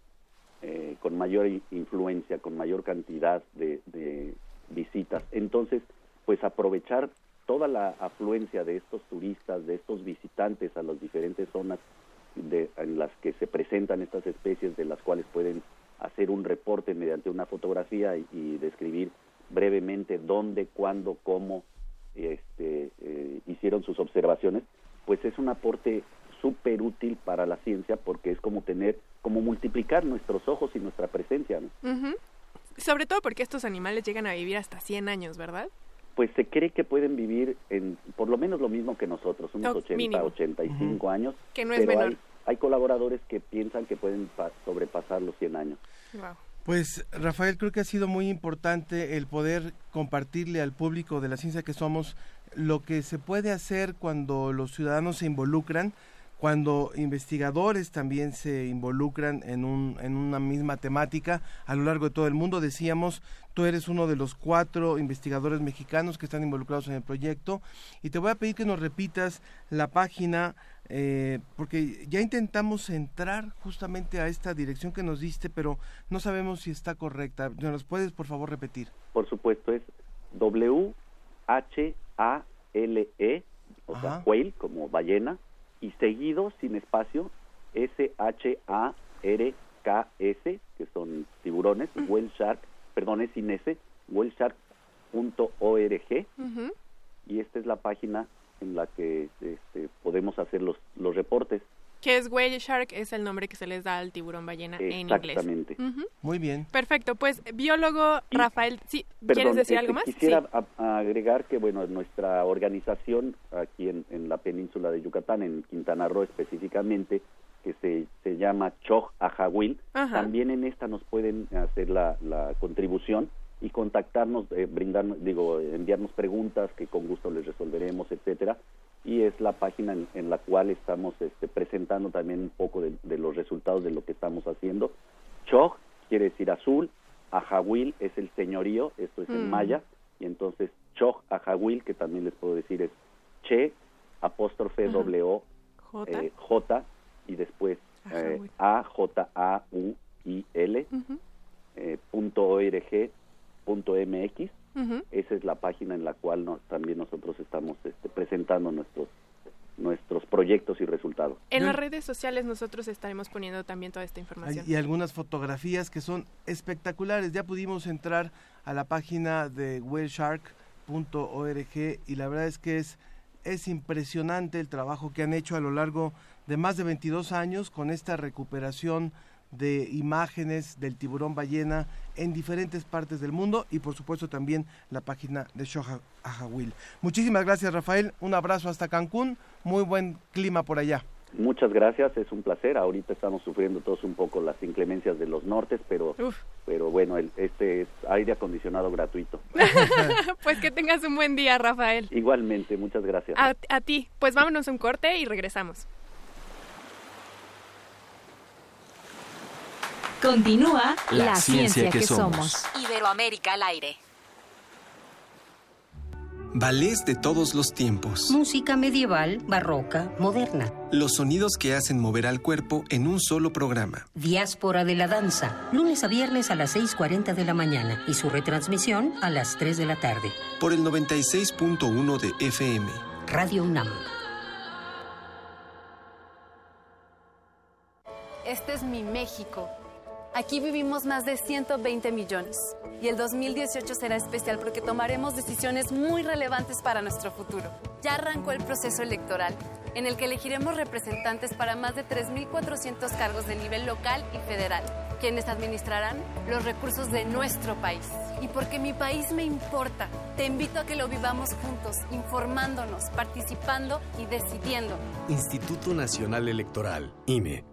Speaker 13: eh, con mayor influencia con mayor cantidad de, de, visitas entonces pues aprovechar toda la afluencia de estos turistas de estos visitantes a las diferentes zonas de, en las que se presentan estas especies de las cuales pueden hacer un reporte mediante una fotografía y, y describir brevemente dónde cuándo cómo este, eh, hicieron sus observaciones pues es un aporte súper útil para la ciencia porque es como tener, como multiplicar nuestros ojos y nuestra presencia. ¿no?
Speaker 8: Uh -huh. Sobre todo porque estos animales llegan a vivir hasta 100 años, ¿verdad?
Speaker 13: Pues se cree que pueden vivir en por lo menos lo mismo que nosotros, unos oh, 80, mínimo. 85 uh -huh. años.
Speaker 8: Que no es menor.
Speaker 13: Hay, hay, colaboradores que piensan que pueden sobrepasar los 100 años.
Speaker 8: Wow.
Speaker 9: Pues Rafael, creo que ha sido muy importante el poder compartirle al público de la ciencia que somos lo que se puede hacer cuando los ciudadanos se involucran, cuando investigadores también se involucran en, un, en una misma temática a lo largo de todo el mundo. Decíamos, tú eres uno de los cuatro investigadores mexicanos que están involucrados en el proyecto y te voy a pedir que nos repitas la página eh, porque ya intentamos entrar justamente a esta dirección que nos diste, pero no sabemos si está correcta. ¿Nos puedes, por favor, repetir?
Speaker 13: Por supuesto, es W H A L E, o Ajá. sea, whale como ballena y seguido sin espacio S H A R K S, que son tiburones, uh -huh. whale shark, perdón, es sin S, whaleshark.org. Uh -huh. Y esta es la página en la que este, podemos hacer los, los reportes.
Speaker 8: Que es whale shark, es el nombre que se les da al tiburón ballena en inglés.
Speaker 13: Exactamente.
Speaker 8: Uh -huh.
Speaker 9: Muy bien.
Speaker 8: Perfecto, pues biólogo
Speaker 13: y,
Speaker 8: Rafael, sí,
Speaker 13: perdón,
Speaker 8: ¿quieres decir
Speaker 13: este,
Speaker 8: algo más?
Speaker 13: Quisiera
Speaker 8: sí.
Speaker 13: a, agregar que, bueno, nuestra organización aquí en, en, la península de Yucatán, en Quintana Roo específicamente, que se, se llama Choj Ajahuil, también en esta nos pueden hacer la, la contribución y contactarnos, eh, brindarnos, digo, enviarnos preguntas que con gusto les resolveremos, etcétera. Y es la página en, en la cual estamos este, presentando también un poco de, de, los resultados de lo que estamos haciendo. Choj quiere decir azul, Ajahuil es el señorío, esto es mm. en maya, y entonces Choj Ajahuil, que también les puedo decir es Che apóstrofe W
Speaker 8: J.
Speaker 13: eh, J y después eh, A J A U I L
Speaker 8: Ujú,
Speaker 13: eh, punto org punto mx esa es la página en la cual no- también nosotros estamos este, presentando nuestros nuestros proyectos y resultados.
Speaker 8: En las redes sociales nosotros estaremos poniendo también toda esta información.
Speaker 9: Hay- y algunas fotografías que son espectaculares. Ya pudimos entrar a la página de whaleshark.org y la verdad es que es, es impresionante el trabajo que han hecho a lo largo de más de 22 años con esta recuperación de imágenes del tiburón ballena en diferentes partes del mundo y por supuesto también la página de Shoha Ahawil. Muchísimas gracias Rafael, un abrazo hasta Cancún, muy buen clima por allá.
Speaker 13: Muchas gracias, es un placer. Ahorita estamos sufriendo todos un poco las inclemencias de los nortes, pero pero bueno, el- este es aire acondicionado gratuito. (laughs)
Speaker 8: pues que tengas un buen día, Rafael.
Speaker 13: Igualmente, muchas gracias.
Speaker 8: A, a ti. Pues vámonos un corte y regresamos.
Speaker 14: Continúa
Speaker 4: La
Speaker 14: la,
Speaker 4: ciencia
Speaker 14: ciencia,
Speaker 4: que
Speaker 14: que,
Speaker 4: somos.
Speaker 14: somos.
Speaker 15: Iberoamérica al aire.
Speaker 16: Ballets de todos los tiempos.
Speaker 17: Música medieval, barroca, moderna.
Speaker 16: Los sonidos que hacen mover al cuerpo en un solo programa.
Speaker 17: Diáspora de la danza, lunes a viernes a las 6.40 de la mañana y su retransmisión a las 3 de la tarde.
Speaker 16: Por el 96.1 de FM.
Speaker 17: Radio UNAM.
Speaker 18: Este es mi México. Aquí vivimos más de 120 millones y el 2018 será especial porque tomaremos decisiones muy relevantes para nuestro futuro. Ya arrancó el proceso electoral en el que elegiremos representantes para más de 3.400 cargos de nivel local y federal, quienes administrarán los recursos de nuestro país. Y porque mi país me importa, te invito a que lo vivamos juntos, informándonos, participando y decidiendo.
Speaker 19: Instituto Nacional Electoral, INE.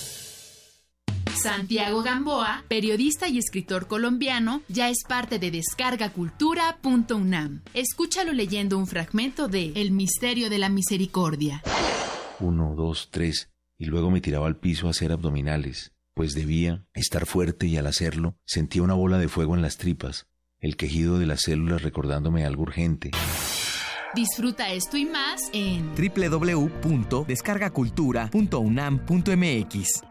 Speaker 20: Santiago Gamboa, periodista y escritor colombiano, ya es parte de descargacultura.unam. Escúchalo leyendo un fragmento de El misterio de la misericordia.
Speaker 21: Uno, dos, tres, y luego me tiraba al piso a hacer abdominales, pues debía estar fuerte y al hacerlo sentía una bola de fuego en las tripas, el quejido de las células recordándome algo urgente.
Speaker 20: Disfruta esto y más en
Speaker 22: www.descargacultura.unam.mx.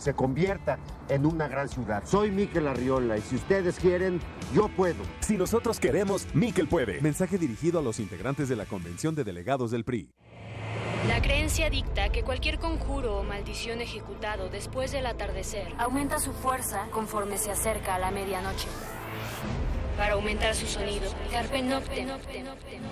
Speaker 2: se convierta en una gran ciudad. Soy Miquel Arriola y si ustedes quieren, yo puedo.
Speaker 23: Si nosotros queremos, Miquel puede. Mensaje dirigido a los integrantes de la Convención de Delegados del PRI.
Speaker 24: La creencia dicta que cualquier conjuro o maldición ejecutado después del atardecer
Speaker 18: Aumenta su fuerza conforme se acerca a la medianoche.
Speaker 24: Para aumentar su sonido. Carpe Noctem.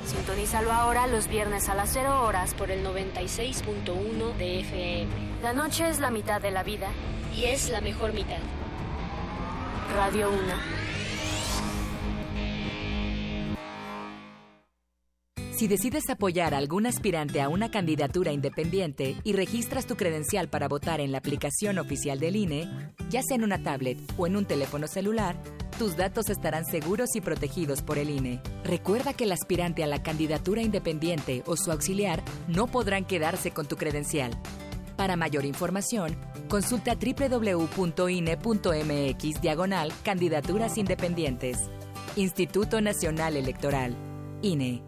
Speaker 18: Sintonízalo ahora los viernes a las 0 horas
Speaker 24: por el 96.1 de FM.
Speaker 18: La noche es la mitad de la vida
Speaker 24: Y es la mejor mitad.
Speaker 18: Radio 1.
Speaker 25: Si decides apoyar a algún aspirante a una candidatura independiente y registras tu credencial para votar en la aplicación oficial del INE, ya sea en una tablet o en un teléfono celular, tus datos estarán seguros y protegidos por el INE. Recuerda que el aspirante a la candidatura independiente o su auxiliar no podrán quedarse con tu credencial. Para mayor información, consulta www.ine.mx diagonal candidaturas independientes. Instituto Nacional Electoral, INE.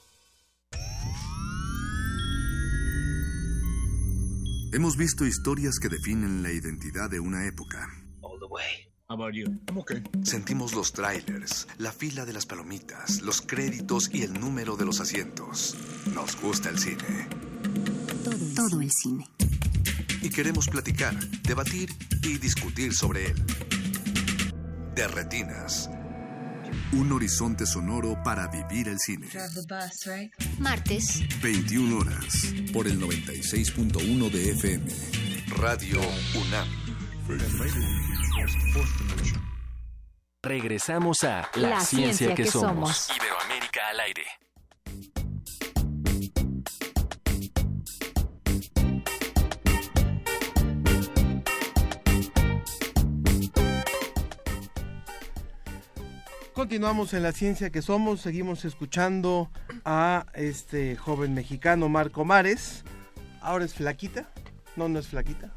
Speaker 3: Hemos visto historias que definen la identidad de una época. Sentimos los trailers, la fila de las palomitas, los créditos y el número de los asientos. Nos gusta el cine.
Speaker 26: Todo el cine.
Speaker 3: Y queremos platicar, debatir y discutir sobre él. De retinas. Un horizonte sonoro para vivir el cine.
Speaker 26: Martes.
Speaker 3: 21 horas. Por el 96.1 de FM. Radio UNAM.
Speaker 27: Regresamos a La, ciencia, que, somos. Iberoamérica al aire.
Speaker 9: Continuamos en la ciencia que somos, seguimos escuchando a este joven mexicano Marco Mares. Ahora es flaquita. No, no es flaquita.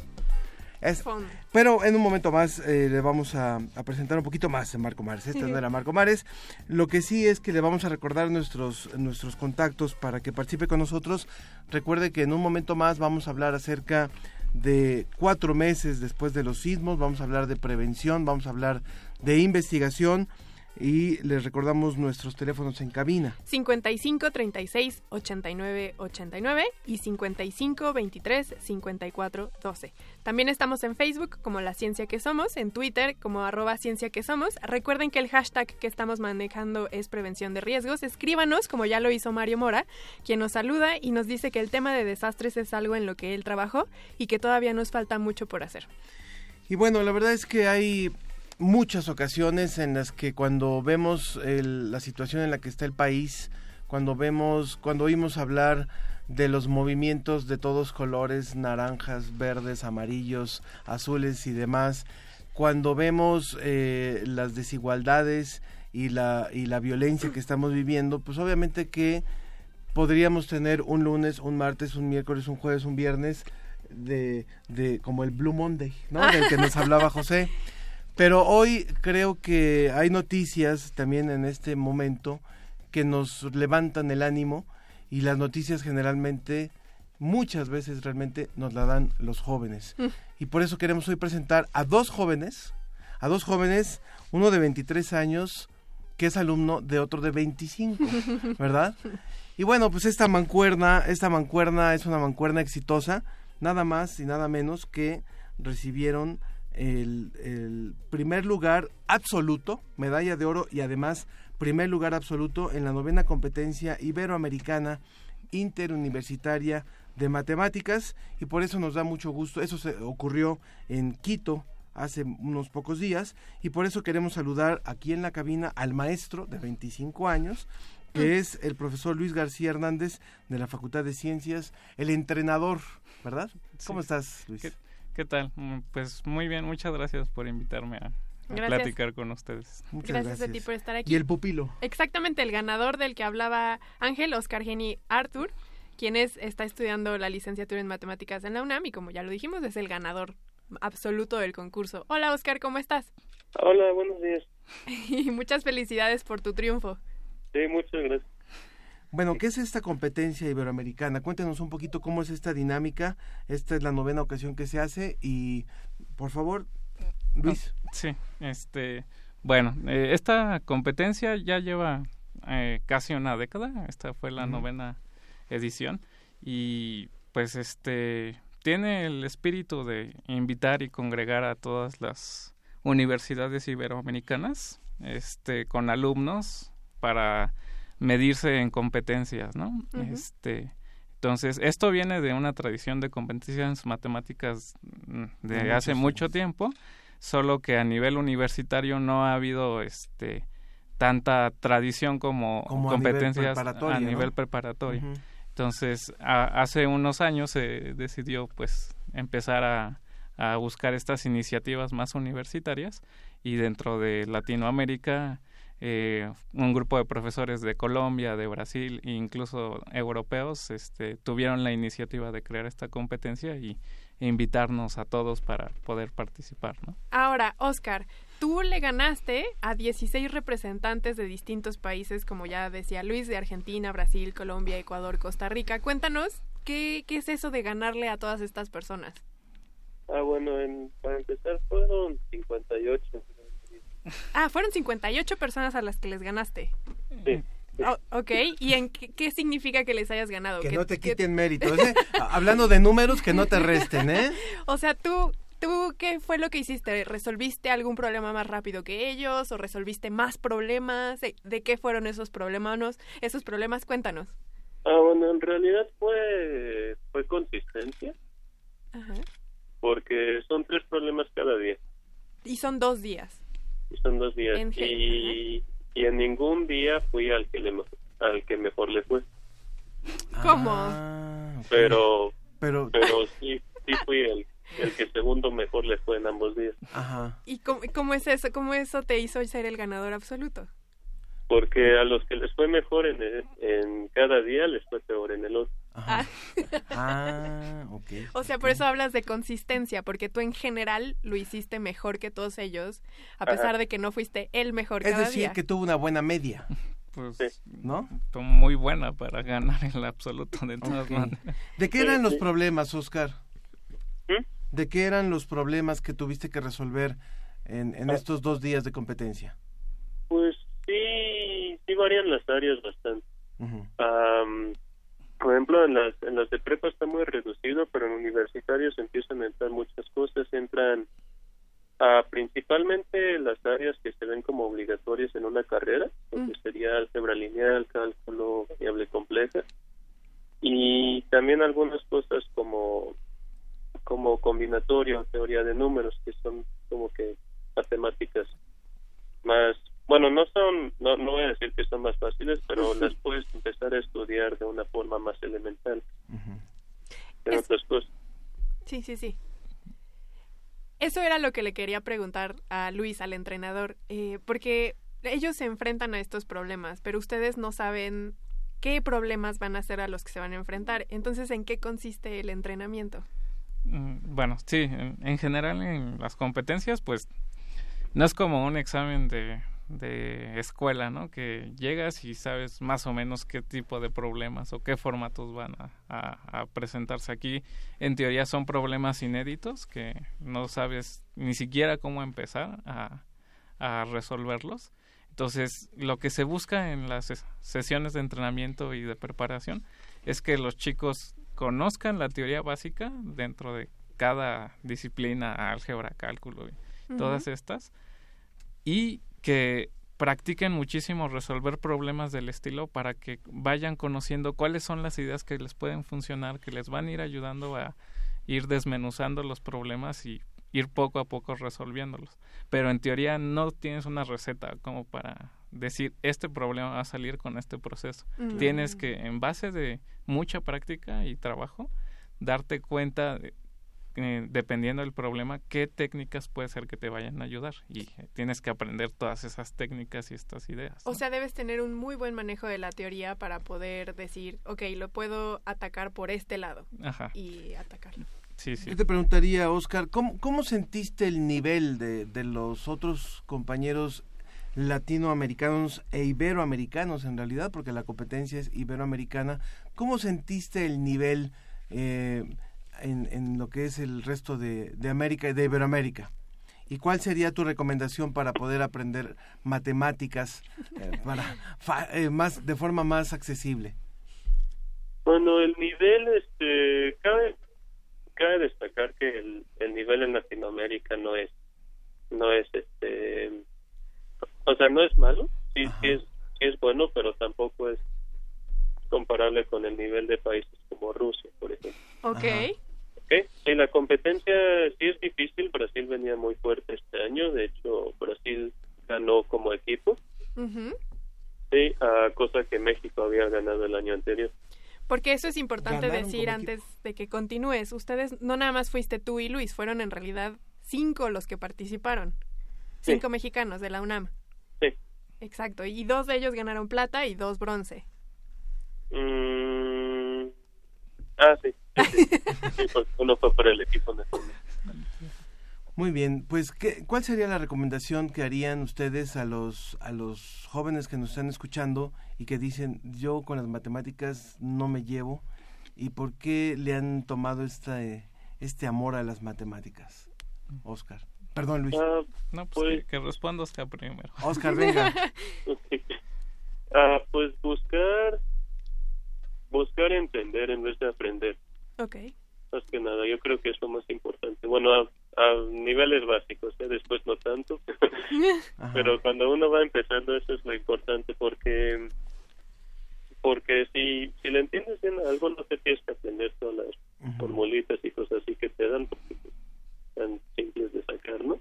Speaker 9: Es, pero en un momento más eh, le vamos a, a, presentar un poquito más a Marco Mares. Este no era Marco Mares. Lo que sí es que le vamos a recordar nuestros, nuestros contactos para que participe con nosotros. Recuerde que en un momento más vamos a hablar acerca de cuatro meses después de los sismos, vamos a hablar de prevención, vamos a hablar de investigación y les recordamos nuestros teléfonos en cabina.
Speaker 8: 55 36 89 89 y 55 23 54 12. También estamos en Facebook como La Ciencia que Somos, en Twitter como arroba Ciencia que Somos. Recuerden que el hashtag que estamos manejando es prevención de riesgos. Escríbanos, como ya lo hizo Mario Mora, quien nos saluda y nos dice que el tema de desastres es algo en lo que él trabajó y que todavía nos falta mucho por hacer.
Speaker 9: Y bueno, la verdad es que hay muchas ocasiones en las que cuando vemos el, la situación en la que está el país, cuando vemos, cuando oímos hablar de los movimientos de todos colores, naranjas, verdes, amarillos, azules y demás, cuando vemos eh, las desigualdades y la, y la violencia que estamos viviendo, pues obviamente que podríamos tener un lunes, un martes, un miércoles, un jueves, un viernes de, de como el Blue Monday, ¿no? Del que nos hablaba José. (laughs) Pero hoy creo que hay noticias también en este momento que nos levantan el ánimo y las noticias generalmente, muchas veces realmente nos la dan los jóvenes. Mm. Y por eso queremos hoy presentar a dos jóvenes, a dos jóvenes, uno de 23 años que es alumno de otro de 25, (laughs) ¿verdad? Y bueno, pues esta mancuerna, esta mancuerna es una mancuerna exitosa, nada más y nada menos que recibieron el, primer lugar absoluto, medalla de oro y además primer lugar absoluto en la novena competencia iberoamericana interuniversitaria de matemáticas y por eso nos da mucho gusto. Eso se ocurrió en Quito hace unos pocos días y por eso queremos saludar aquí en la cabina al maestro de 25 años que es el profesor Luis García Hernández de la Facultad de Ciencias, el entrenador, ¿verdad? ¿Cómo estás, Luis?
Speaker 28: ¿Qué tal? Mm, pues muy bien, muchas gracias por invitarme a, platicar con ustedes.
Speaker 8: Muchas gracias, a ti por estar aquí.
Speaker 9: ¿Y el pupilo?
Speaker 8: Exactamente, el ganador del que hablaba Ángel, Oscar Geni Arthur, quien es, está estudiando la licenciatura en matemáticas en la UNAM y como ya lo dijimos, es el ganador absoluto del concurso. Hola Oscar, ¿cómo estás?
Speaker 29: Hola, buenos días. (laughs)
Speaker 8: y muchas felicidades por tu triunfo.
Speaker 29: Sí, muchas gracias.
Speaker 9: Bueno, ¿qué es esta competencia iberoamericana? Cuéntenos un poquito cómo es esta dinámica. Esta es la novena ocasión que se hace y, por favor, Luis.
Speaker 28: Sí, este, bueno, eh, esta competencia ya lleva eh, casi una década. Esta fue la novena edición y, pues, este, tiene el espíritu de invitar y congregar a todas las universidades iberoamericanas, este, con alumnos para medirse en competencias, ¿no? Este, entonces, esto viene de una tradición de competencias matemáticas mm, de hace mucho tiempo, solo que a nivel universitario no ha habido este tanta tradición como, competencias a nivel preparatorio. Entonces, hace unos años se decidió pues empezar a, a, buscar estas iniciativas más universitarias y dentro de Latinoamérica eh, un grupo de profesores de Colombia, de Brasil e incluso europeos este, tuvieron la iniciativa de crear esta competencia y invitarnos a todos para poder participar. ¿no?
Speaker 8: Ahora, Oscar, tú le ganaste a 16 representantes de distintos países, como ya decía Luis, de Argentina, Brasil, Colombia, Ecuador, Costa Rica. Cuéntanos, ¿qué, qué es eso de ganarle a todas estas personas?
Speaker 29: Ah, bueno, en, para empezar fueron 58. (laughs)
Speaker 8: Ah, fueron 58 personas a las que les ganaste.
Speaker 29: Sí.
Speaker 8: Oh, ok, ¿y en qué, significa que les hayas ganado?
Speaker 9: Que, no te quiten méritos, ¿eh? (laughs) Hablando de números, que no te resten, ¿eh? (laughs)
Speaker 8: o sea, tú, ¿tú qué fue lo que hiciste? ¿Resolviste algún problema más rápido que ellos o resolviste más problemas? ¿De, qué fueron esos problemas? Esos problemas, cuéntanos.
Speaker 29: Ah, bueno, en realidad fue, fue consistencia. Ajá. Porque son tres problemas cada día.
Speaker 8: Y son dos días
Speaker 29: son dos días. y, y, en ningún día fui al que, le, al que mejor le fue.
Speaker 8: ¿Cómo?
Speaker 29: Ah, pero, pero, pero sí, sí fui el, el que segundo mejor le fue en ambos días.
Speaker 8: Ajá. ¿Y cómo, cómo es eso? ¿Cómo eso te hizo ser el ganador absoluto?
Speaker 29: porque a los que les fue mejor en, en cada día les fue peor en el otro.
Speaker 8: Ah. ah, ok. O sea, por eso hablas de consistencia, porque tú en general lo hiciste mejor que todos ellos, a pesar de que no fuiste el mejor
Speaker 9: es decir, que tuvo una buena media.
Speaker 28: Pues, ¿no? Muy buena para ganar en el absoluto de todas maneras.
Speaker 9: ¿De qué eran los problemas, Oscar? ¿Mm? ¿De qué eran los problemas que tuviste que resolver en, en ah. estos dos días de competencia?
Speaker 29: Pues sí, sí varían las áreas bastante. Por ejemplo, en las, en las de prepa está muy reducido, pero en universitarios empiezan a entrar muchas cosas. Entran a principalmente las áreas que se ven como obligatorias en una carrera, que mm. sería álgebra lineal, cálculo, variable compleja. Y también algunas cosas como como combinatorio, teoría de números, que son como que matemáticas más bueno, no son, no, no voy a decir que son más fáciles, pero las puedes empezar a estudiar de una forma más elemental. otras cosas.
Speaker 8: Sí, sí, sí. Eso era lo que le quería preguntar a Luis, al entrenador, eh, porque ellos se enfrentan a estos problemas, pero ustedes no saben qué problemas van a ser a los que se van a enfrentar. Entonces, ¿en qué consiste el entrenamiento?
Speaker 28: Mm, bueno, sí, en general en las competencias, pues no es como un examen de de escuela, ¿no? Que llegas y sabes más o menos qué tipo de problemas o qué formatos van a, presentarse aquí. En teoría son problemas inéditos que no sabes ni siquiera cómo empezar a, resolverlos. Entonces, lo que se busca en las sesiones de entrenamiento y de preparación es que los chicos conozcan la teoría básica dentro de cada disciplina, álgebra, cálculo y todas estas, y que practiquen muchísimo resolver problemas del estilo para que vayan conociendo cuáles son las ideas que les pueden funcionar, que les van a ir ayudando a ir desmenuzando los problemas y ir poco a poco resolviéndolos. Pero en teoría no tienes una receta como para decir este problema va a salir con este proceso. Mm. Tienes que en base de mucha práctica y trabajo darte cuenta de eh, dependiendo del problema, qué técnicas puede ser que te vayan a ayudar. Y tienes que aprender todas esas técnicas y estas ideas.
Speaker 8: O sea, debes tener un muy buen manejo de la teoría para poder decir, ok, lo puedo atacar por este lado. Y atacarlo.
Speaker 28: Sí, sí.
Speaker 9: Yo te preguntaría, Oscar, ¿cómo, cómo sentiste el nivel de, de los otros compañeros latinoamericanos e iberoamericanos en realidad, porque la competencia es iberoamericana? ¿Cómo sentiste el nivel eh, en, en lo que es el resto de, de América y de Iberoamérica. ¿Y cuál sería tu recomendación para poder aprender matemáticas eh, (laughs) para eh, más de forma más accesible?
Speaker 29: Bueno, el nivel, este, cabe, cabe destacar que el, el nivel en Latinoamérica no es, no es, este, o sea, no es malo, sí, sí es, sí es bueno, pero tampoco es comparable con el nivel de países como Rusia, por ejemplo.
Speaker 8: Ok.
Speaker 29: En la competencia sí es difícil, Brasil venía muy fuerte este año, de hecho Brasil ganó como equipo Sí, a cosa que México había ganado el año anterior.
Speaker 8: Porque eso es importante decir antes de que continúes. Ustedes, no nada más fuiste tú y Luis, fueron en realidad cinco los que participaron. Cinco mexicanos de la UNAM.
Speaker 29: Sí.
Speaker 8: Exacto. Y dos de ellos ganaron plata y dos bronce.
Speaker 29: Mm, ah, sí. Pues, uno fue para el equipo nacional.
Speaker 9: Muy bien, pues ¿qué, ¿cuál sería la recomendación que harían ustedes a los a los jóvenes que nos están escuchando y que dicen yo con las matemáticas no me llevo y por qué le han tomado esta, este amor a las matemáticas, Oscar? Perdón, Luis.
Speaker 28: Ah, no, pues, que, responda Oscar primero.
Speaker 9: Oscar, venga. (laughs)
Speaker 29: ah, pues buscar buscar entender en vez de aprender.
Speaker 8: Ok.
Speaker 29: Más que nada, yo creo que es lo más importante. Bueno, a, niveles básicos, ¿eh? después no tanto. (laughs) Pero cuando uno va empezando, eso es lo importante, porque porque si, si le entiendes bien algo, no te tienes que aprender todas las formulitas y cosas así que te dan, porque son simples de sacar, ¿no?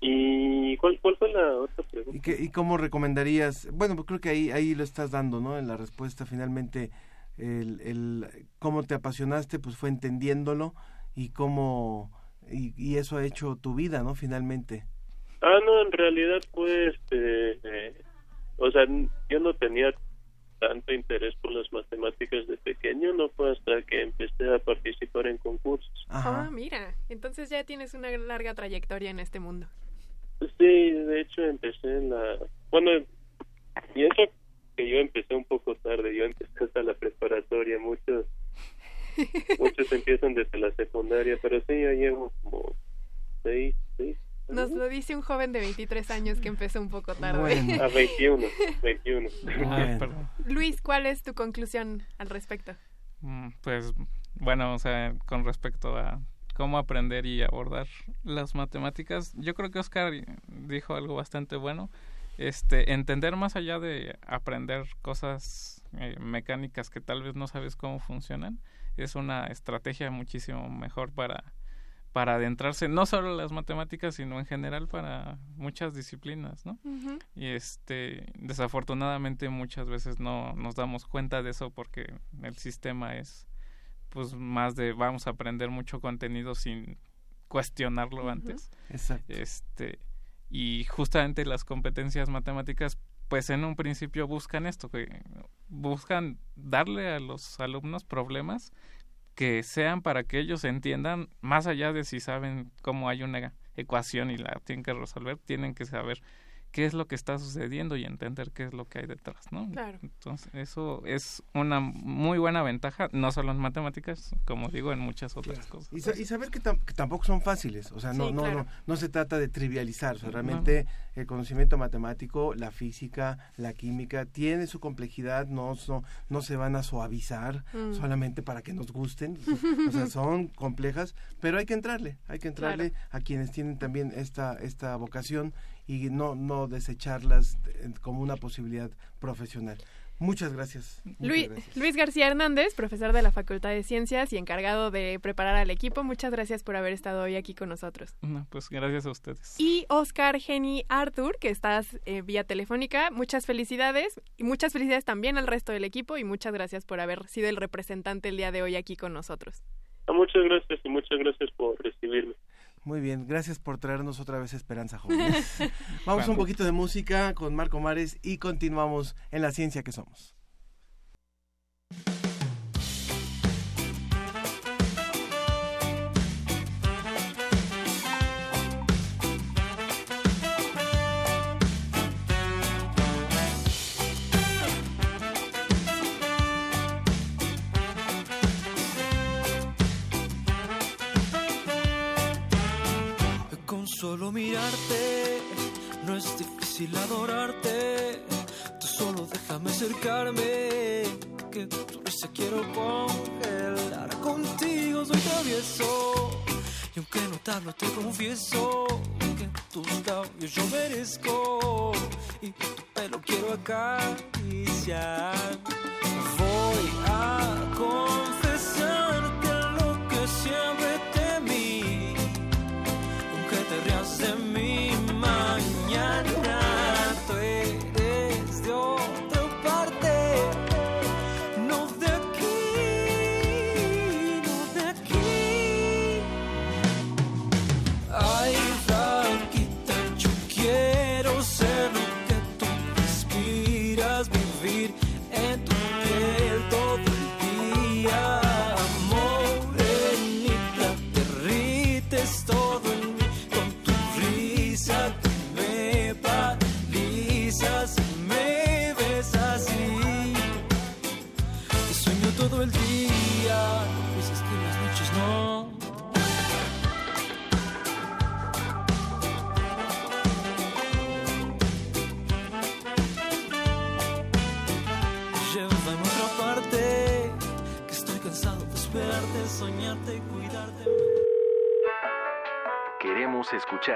Speaker 29: ¿Y cuál, cuál fue la otra pregunta?
Speaker 9: ¿Y, qué, ¿Y cómo recomendarías? Bueno, pues creo que ahí, ahí lo estás dando, ¿no? En la respuesta finalmente el, el cómo te apasionaste pues fue entendiéndolo y cómo y, y, eso ha hecho tu vida no finalmente
Speaker 29: ah no en realidad pues este o sea yo no tenía tanto interés por las matemáticas de pequeño no fue hasta que empecé a participar en concursos
Speaker 8: ah mira entonces ya tienes una larga trayectoria en este mundo
Speaker 29: sí de hecho empecé en la bueno y eso que yo empecé un poco tarde, yo empecé hasta la preparatoria, muchos (laughs) muchos empiezan desde la secundaria, pero sí, ya llevo como seis, seis.
Speaker 8: Nos lo dice un joven de 23 años que empezó un poco tarde.
Speaker 29: A 21, 21.
Speaker 8: Luis, ¿cuál es tu conclusión al respecto?
Speaker 28: Mm, pues, bueno, o sea, con respecto a cómo aprender y abordar las matemáticas, yo creo que Oscar dijo algo bastante bueno. Este, entender más allá de aprender cosas eh, mecánicas que tal vez no sabes cómo funcionan, es una estrategia muchísimo mejor para, para adentrarse no solo en las matemáticas, sino en general para muchas disciplinas, ¿no? Y este, desafortunadamente muchas veces no nos damos cuenta de eso porque el sistema es pues más de vamos a aprender mucho contenido sin cuestionarlo antes.
Speaker 9: Exacto.
Speaker 28: Este, y justamente las competencias matemáticas pues en un principio buscan esto, que buscan darle a los alumnos problemas que sean para que ellos entiendan, más allá de si saben cómo hay una ecuación y la tienen que resolver, tienen que saber qué es lo que está sucediendo y entender qué es lo que hay detrás, ¿no?
Speaker 8: Claro.
Speaker 28: Entonces, eso es una muy buena ventaja, no solo en matemáticas, como digo, en muchas otras cosas.
Speaker 9: Y, saber que, tampoco son fáciles, o sea, no, no, no, no, se trata de trivializar, o sea, realmente el conocimiento matemático, la física, la química, tiene su complejidad, no, no, no se van a suavizar mm. solamente para que nos gusten, o sea, (laughs) son complejas, pero hay que entrarle, hay que entrarle a quienes tienen también esta, esta vocación y no, no desecharlas como una posibilidad profesional. Muchas gracias.
Speaker 8: Luis, Luis García Hernández, profesor de la Facultad de Ciencias y encargado de preparar al equipo, muchas gracias por haber estado hoy aquí con nosotros.
Speaker 28: pues gracias a ustedes.
Speaker 8: Y Oscar Geni Arthur, que estás eh, vía telefónica, muchas felicidades y muchas felicidades también al resto del equipo y muchas gracias por haber sido el representante el día de hoy aquí con nosotros.
Speaker 29: Muchas gracias y muchas gracias por recibirme.
Speaker 9: Muy bien, gracias por traernos otra vez esperanza, jóvenes. (laughs) Vamos un poquito de música con Marco Mares y continuamos en la ciencia que somos.
Speaker 30: Solo mirarte, no es difícil adorarte. Tú solo déjame acercarme, que tu risa quiero congelar. Contigo soy travieso, y aunque no hablo, te confieso que tus labios yo merezco, y tu pelo quiero acariciar. Voy a confesarte lo que siempre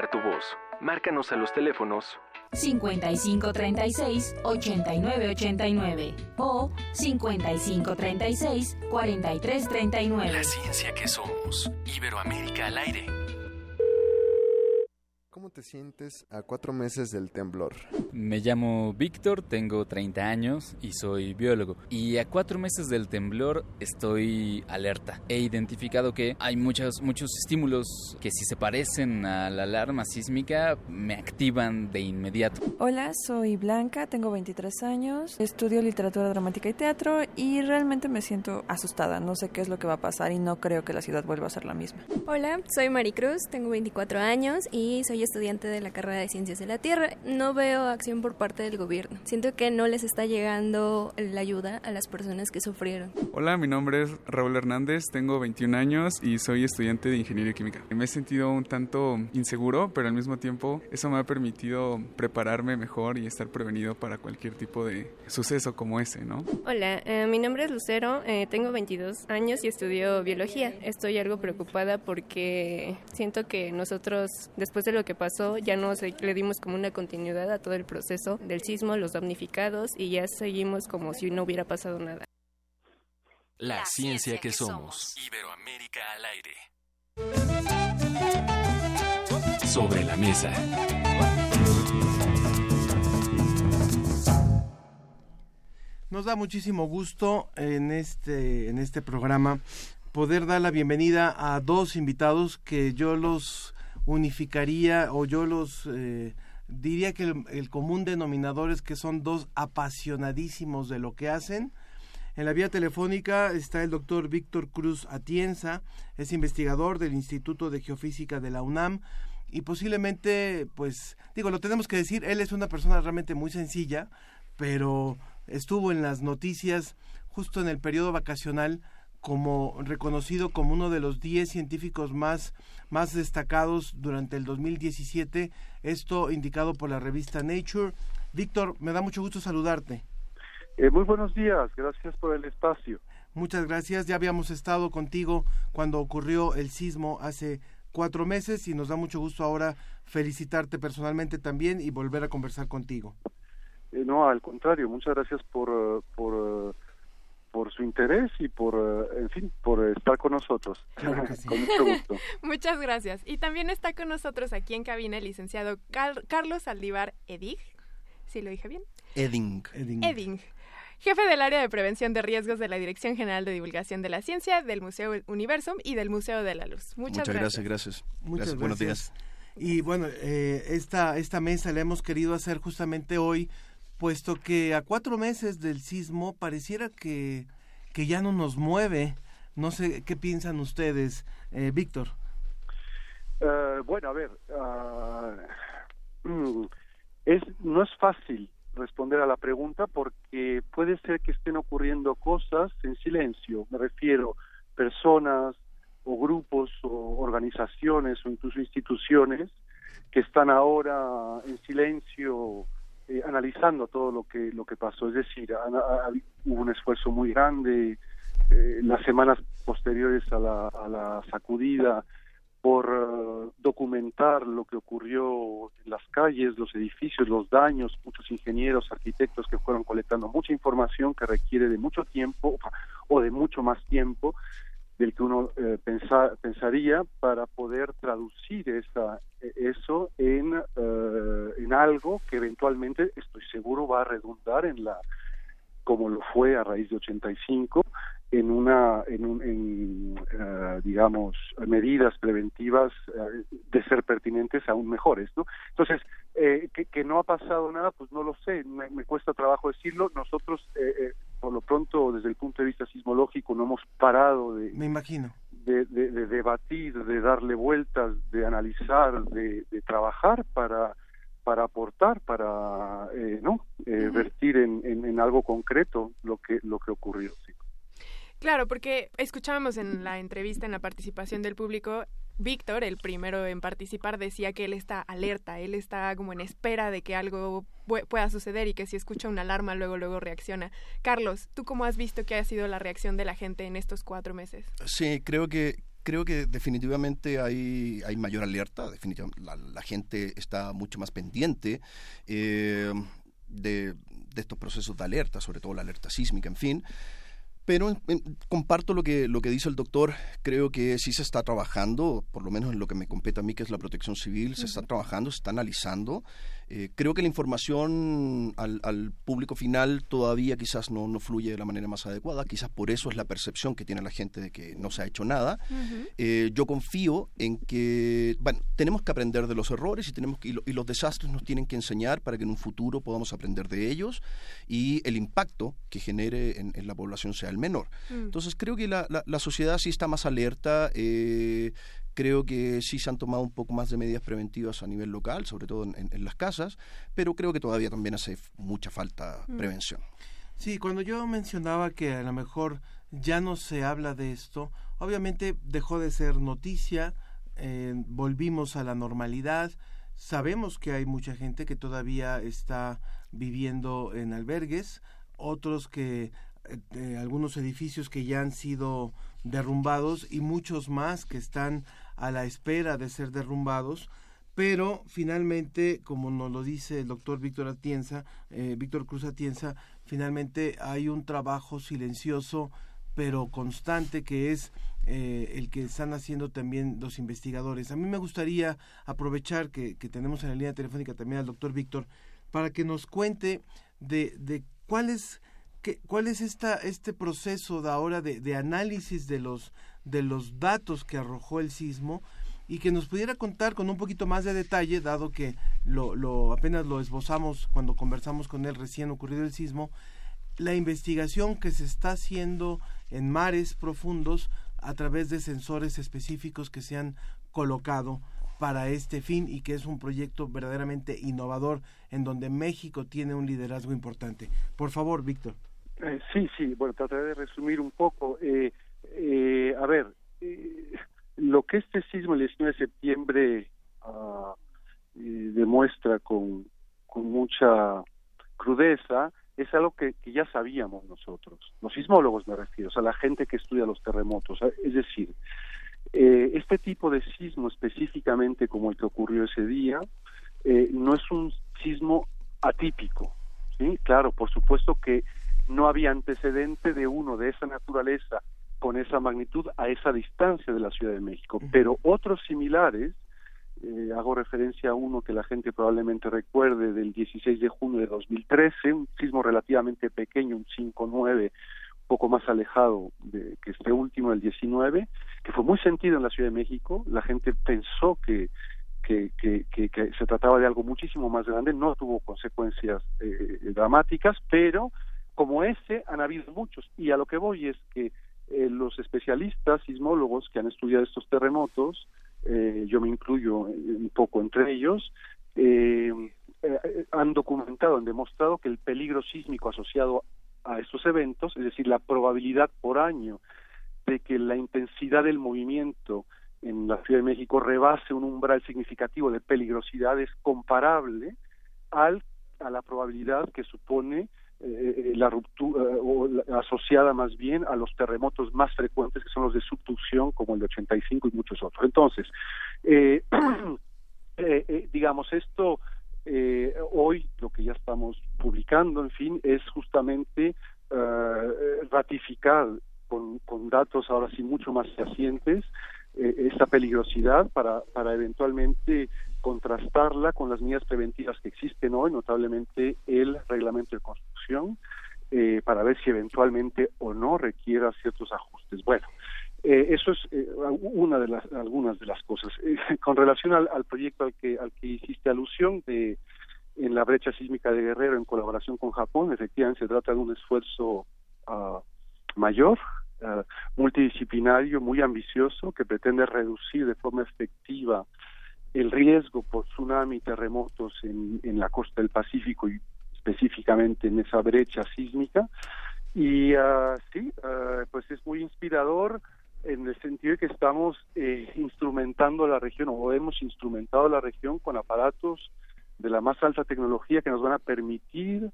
Speaker 4: tu voz. Márcanos a los teléfonos
Speaker 25: 5536 8989 o 5536 4339.
Speaker 4: La ciencia que somos. Iberoamérica al aire.
Speaker 31: ¿Cómo te sientes a cuatro meses del temblor?
Speaker 32: Me llamo Víctor, tengo 30 años y soy biólogo. Y a cuatro meses del temblor estoy alerta. He identificado que hay muchos, muchos estímulos que si se parecen a la alarma sísmica me activan de inmediato.
Speaker 33: Hola, soy Blanca, tengo 23 años, estudio literatura dramática y teatro y realmente me siento asustada. No sé qué es lo que va a pasar y no creo que la ciudad vuelva a ser la misma.
Speaker 34: Hola, soy Maricruz, tengo 24 años y soy estudiante de la carrera de Ciencias de la Tierra. No veo acción por parte del gobierno. Siento que no les está llegando la ayuda a las personas que sufrieron.
Speaker 35: Hola, mi nombre es Raúl Hernández, tengo 21 años y soy estudiante de Ingeniería Química. Me he sentido un tanto inseguro, pero al mismo tiempo eso me ha permitido prepararme mejor y estar prevenido para cualquier tipo de suceso como ese, ¿no?
Speaker 34: Hola, eh, mi nombre es Lucero, eh, tengo 22 años y estudio biología. Estoy algo preocupada porque siento que nosotros, después de lo que pasó, ya no le dimos como una continuidad a todo el proceso del sismo, los damnificados y ya seguimos como si no hubiera pasado nada.
Speaker 4: La ciencia que somos. Iberoamérica al aire. Sobre la mesa.
Speaker 9: Nos da muchísimo gusto en este, en este programa poder dar la bienvenida a dos invitados que yo los unificaría o yo los eh, diría que el, común denominador es que son dos apasionadísimos de lo que hacen. En la vía telefónica está el doctor Víctor Cruz Atienza, es investigador del Instituto de Geofísica de la UNAM y posiblemente, pues, digo, lo tenemos que decir, él es una persona realmente muy sencilla, pero estuvo en las noticias justo en el periodo vacacional como reconocido como uno de los 10 científicos más, más destacados durante el 2017, esto indicado por la revista Nature. Víctor, me da mucho gusto saludarte.
Speaker 36: Eh, muy buenos días, gracias por el espacio.
Speaker 9: Muchas gracias, ya habíamos estado contigo cuando ocurrió el sismo hace cuatro meses y nos da mucho gusto ahora felicitarte personalmente también y volver a conversar contigo.
Speaker 36: Eh, no, al contrario, muchas gracias por, eh, por por su interés y por, eh, en fin, por estar con nosotros. (laughs) con mucho gusto. (laughs)
Speaker 8: Muchas gracias. Y también está con nosotros aquí en cabina el licenciado Carlos Aldívar Edig. ¿Sí lo dije bien?
Speaker 37: Eding.
Speaker 8: Eding. Jefe del área de prevención de riesgos de la Dirección General de Divulgación de la Ciencia, del Museo Universum y del Museo de la Luz. Muchas,
Speaker 37: Muchas gracias. gracias.
Speaker 9: Muchas
Speaker 37: Buenos días.
Speaker 9: Y bueno, eh, esta, esta mesa la hemos querido hacer justamente hoy puesto que a cuatro meses del sismo pareciera que, que ya no nos mueve. No sé qué piensan ustedes, eh, Víctor.
Speaker 36: Uh, bueno, a ver, uh, (clears throat) es, no es fácil responder a la pregunta porque puede ser que estén ocurriendo cosas en silencio. Me refiero personas o grupos o organizaciones o incluso instituciones que están ahora en silencio eh, analizando todo lo que lo que pasó. Es decir hubo un esfuerzo muy grande eh, las semanas posteriores a la, a la sacudida por eh, documentar lo que ocurrió en las calles, los edificios, los daños, muchos ingenieros, arquitectos que fueron colectando mucha información que requiere de mucho tiempo o de mucho más tiempo del que uno eh, pensaría para poder traducir esa, eso en, eh, en algo que eventualmente estoy seguro va a redundar en la como lo fue a raíz de 85 en una en, un, en uh, digamos medidas preventivas uh, de ser pertinentes aún mejores no entonces eh, que, que, no ha pasado nada pues no lo sé me, me cuesta trabajo decirlo nosotros eh, eh, por lo pronto desde el punto de vista sismológico no hemos parado de
Speaker 9: me imagino
Speaker 36: de, de, de debatir de darle vueltas de analizar de, de trabajar para para aportar, para eh, no eh, vertir en, en, en, algo concreto lo que lo que ocurrió. Sí.
Speaker 8: Claro, porque escuchábamos en la entrevista, en la participación del público, Víctor, el primero en participar, decía que él está alerta, él está como en espera de que algo pueda suceder y que si escucha una alarma luego luego reacciona. Carlos, ¿tú cómo has visto que ha sido la reacción de la gente en estos cuatro meses?
Speaker 37: Sí, creo que creo que definitivamente hay, hay mayor alerta, definitivamente la, gente está mucho más pendiente eh, de, de estos procesos de alerta, sobre todo la alerta sísmica, en fin. Pero comparto lo que, lo que dice el doctor, creo que sí se está trabajando, por lo menos en lo que me compete a mí, que es la protección civil, se está trabajando, se está analizando. Eh, creo que la información al, público final todavía quizás no, no, fluye de la manera más adecuada, quizás por eso es la percepción que tiene la gente de que no se ha hecho nada. Eh, yo confío en que, bueno, tenemos que aprender de los errores y, tenemos que, y, los desastres nos tienen que enseñar para que en un futuro podamos aprender de ellos y el impacto que genere en, la población sea el menor. Mm. Entonces creo que la, la, sociedad sí está más alerta. Eh, Creo que sí se han tomado un poco más de medidas preventivas a nivel local, sobre todo en, las casas, pero creo que todavía también hace mucha falta mm. prevención.
Speaker 9: Sí, cuando yo mencionaba que a lo mejor ya no se habla de esto, obviamente dejó de ser noticia, eh, volvimos a la normalidad, sabemos que hay mucha gente que todavía está viviendo en albergues, otros que eh, eh, algunos edificios que ya han sido derrumbados y muchos más que están a la espera de ser derrumbados pero finalmente, como nos lo dice el doctor Víctor Atienza, eh, Víctor Cruz Atienza, finalmente hay un trabajo silencioso pero constante que es eh, el que están haciendo también los investigadores. A mí me gustaría aprovechar que, tenemos en la línea telefónica también al doctor Víctor para que nos cuente de, de cuál es ¿Cuál es esta, este proceso de ahora de, análisis de los, de los datos que arrojó el sismo y que nos pudiera contar con un poquito más de detalle, dado que lo, apenas lo esbozamos cuando conversamos con él recién ocurrido el sismo, la investigación que se está haciendo en mares profundos a través de sensores específicos que se han colocado para este fin y que es un proyecto verdaderamente innovador en donde México tiene un liderazgo importante. Por favor, Víctor.
Speaker 36: Eh, sí, sí, bueno, trataré de resumir un poco. Eh, eh, a ver, lo que este sismo el 19 de septiembre ah, demuestra con, mucha crudeza es algo que, que, ya sabíamos nosotros, los sismólogos me refiero, o sea, la gente que estudia los terremotos. Es decir, este tipo de sismo específicamente como el que ocurrió ese día, no es un sismo atípico. ¿sí? Claro, por supuesto que no había antecedente de uno de esa naturaleza con esa magnitud a esa distancia de la Ciudad de México, pero otros similares, eh, hago referencia a uno que la gente probablemente recuerde del 16 de junio de 2013, un sismo relativamente pequeño, un 5-9, poco más alejado de, que este último, el 19, que fue muy sentido en la Ciudad de México, la gente pensó que que, que, se trataba de algo muchísimo más grande, no tuvo consecuencias eh, dramáticas, pero como ese han habido muchos y a lo que voy es que eh, los especialistas sismólogos que han estudiado estos terremotos, eh, yo me incluyo un poco entre ellos, eh, han documentado, han demostrado que el peligro sísmico asociado a estos eventos, es decir, la probabilidad por año de que la intensidad del movimiento en la Ciudad de México rebase un umbral significativo de peligrosidad es comparable al, a la probabilidad que supone eh, la ruptura o asociada más bien a los terremotos más frecuentes que son los de subducción como el de 85 y muchos otros. Entonces, eh, (clears throat) eh, eh, digamos esto hoy lo que ya estamos publicando, en fin, es justamente ratificar con, con datos ahora sí mucho más fehacientes eh, esa peligrosidad para, para eventualmente contrastarla con las medidas preventivas que existen hoy, notablemente el reglamento de construcción, eh, para ver si eventualmente o no requiera ciertos ajustes. Bueno, eh, eso es eh, una de las algunas de las cosas. con relación al, al, proyecto al que al que hiciste alusión de en la brecha sísmica de Guerrero en colaboración con Japón, efectivamente se trata de un esfuerzo uh, mayor, uh, multidisciplinario, muy ambicioso, que pretende reducir de forma efectiva el riesgo por tsunami y terremotos en, en la costa del Pacífico y específicamente en esa brecha sísmica. Y uh, sí, uh, pues es muy inspirador en el sentido de que estamos eh, instrumentando la región o hemos instrumentado la región con aparatos de la más alta tecnología que nos van a permitir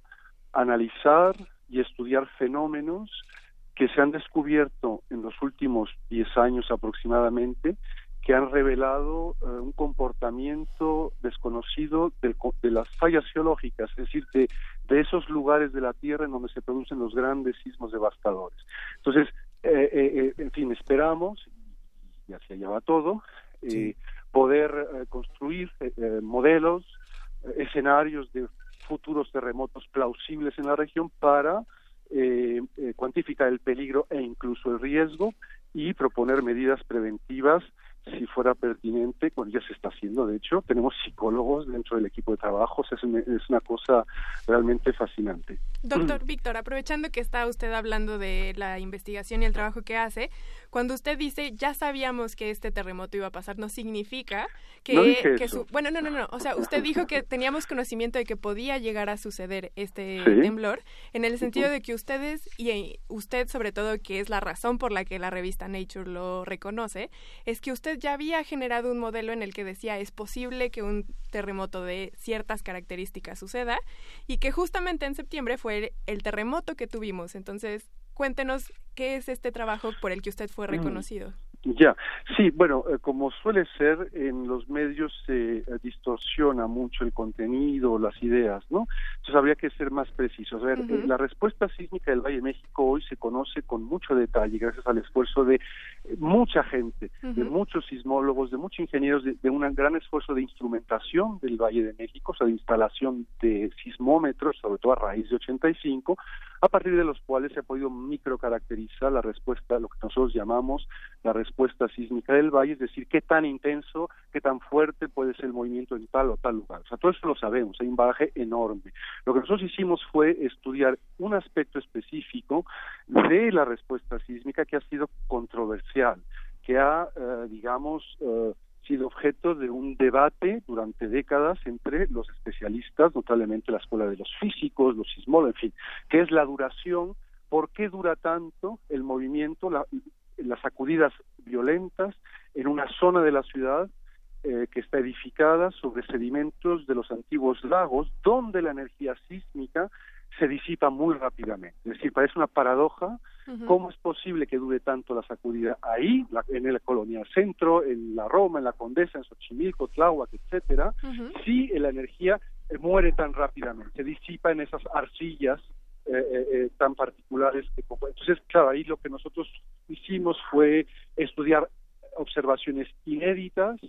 Speaker 36: analizar y estudiar fenómenos que se han descubierto en los últimos 10 años aproximadamente que han revelado eh, un comportamiento desconocido de las fallas geológicas, es decir, de, de, esos lugares de la Tierra en donde se producen los grandes sismos devastadores. Entonces, eh, eh, en fin, esperamos, y hacia allá va todo, poder construir modelos, escenarios de futuros terremotos plausibles en la región para cuantificar el peligro e incluso el riesgo y proponer medidas preventivas si fuera pertinente, bueno, ya se está haciendo, de hecho, tenemos psicólogos dentro del equipo de trabajo, es, es una cosa realmente fascinante.
Speaker 8: Doctor Víctor, aprovechando que está usted hablando de la investigación y el trabajo que hace, cuando usted dice ya sabíamos que este terremoto iba a pasar, no significa que, su... Bueno, no, no, no, o sea, usted dijo que teníamos conocimiento de que podía llegar a suceder este temblor, en el sentido de que ustedes, y usted sobre todo, que es la razón por la que la revista Nature lo reconoce, es que usted ya había generado un modelo en el que decía es posible que un terremoto de ciertas características suceda y que justamente en septiembre fue el terremoto que tuvimos. Entonces, cuéntenos qué es este trabajo por el que usted fue mm.
Speaker 36: Ya, sí, bueno, eh, como suele ser, en los medios se eh, distorsiona mucho el contenido, las ideas, ¿no? Entonces habría que ser más precisos. A ver, eh, la respuesta sísmica del Valle de México hoy se conoce con mucho detalle gracias al esfuerzo de mucha gente, de muchos sismólogos, de muchos ingenieros, de, de, un gran esfuerzo de instrumentación del Valle de México, o sea, de instalación de sismómetros, sobre todo a raíz de 85, a partir de los cuales se ha podido microcaracterizar la respuesta, lo que nosotros llamamos la respuesta sísmica del valle, es decir, qué tan intenso, qué tan fuerte puede ser el movimiento en tal o tal lugar. O sea, todo eso lo sabemos, hay un bagaje enorme. Lo que nosotros hicimos fue estudiar un aspecto específico de la respuesta sísmica que ha sido controversial, que ha, eh, digamos, eh, sido objeto de un debate durante décadas entre los especialistas, notablemente la escuela de los físicos, los sismólogos, en fin, que es la duración, por qué dura tanto el movimiento, las sacudidas violentas en una zona de la ciudad eh, que está edificada sobre sedimentos de los antiguos lagos, donde la energía sísmica se disipa muy rápidamente. Es decir, parece una paradoja cómo es posible que dure tanto la sacudida ahí, en el colonial centro, en la Roma, en la Condesa, en Xochimilco, Tláhuac, etcétera, si la energía eh, muere tan rápidamente, se disipa en esas arcillas eh, eh, tan particulares que entonces claro ahí lo que nosotros hicimos fue estudiar observaciones inéditas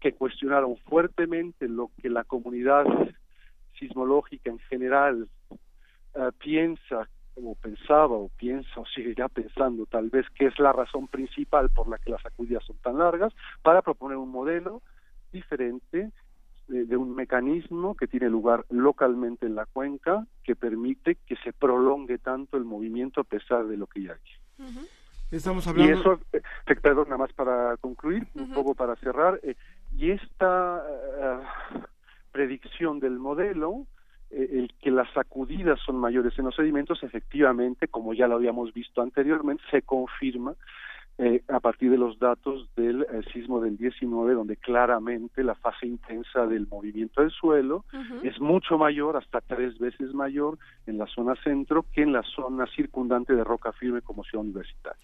Speaker 36: que cuestionaron fuertemente lo que la comunidad sismológica en general eh, piensa o pensaba o piensa o seguirá pensando tal vez que es la razón principal por la que las sacudidas son tan largas para proponer un modelo diferente de, un mecanismo que tiene lugar localmente en la cuenca que permite que se prolongue tanto el movimiento a pesar de lo que ya hay.
Speaker 9: Estamos hablando...
Speaker 36: Y eso, eh, perdón, nada más para concluir, un poco para cerrar, eh, y esta predicción del modelo eh, el que las sacudidas son mayores en los sedimentos, efectivamente, como ya lo habíamos visto anteriormente, se confirma eh, a partir de los datos del eh, sismo del 19, donde claramente la fase intensa del movimiento del suelo es mucho mayor, hasta tres veces mayor en la zona centro que en la zona circundante de roca firme como ciudad universitaria.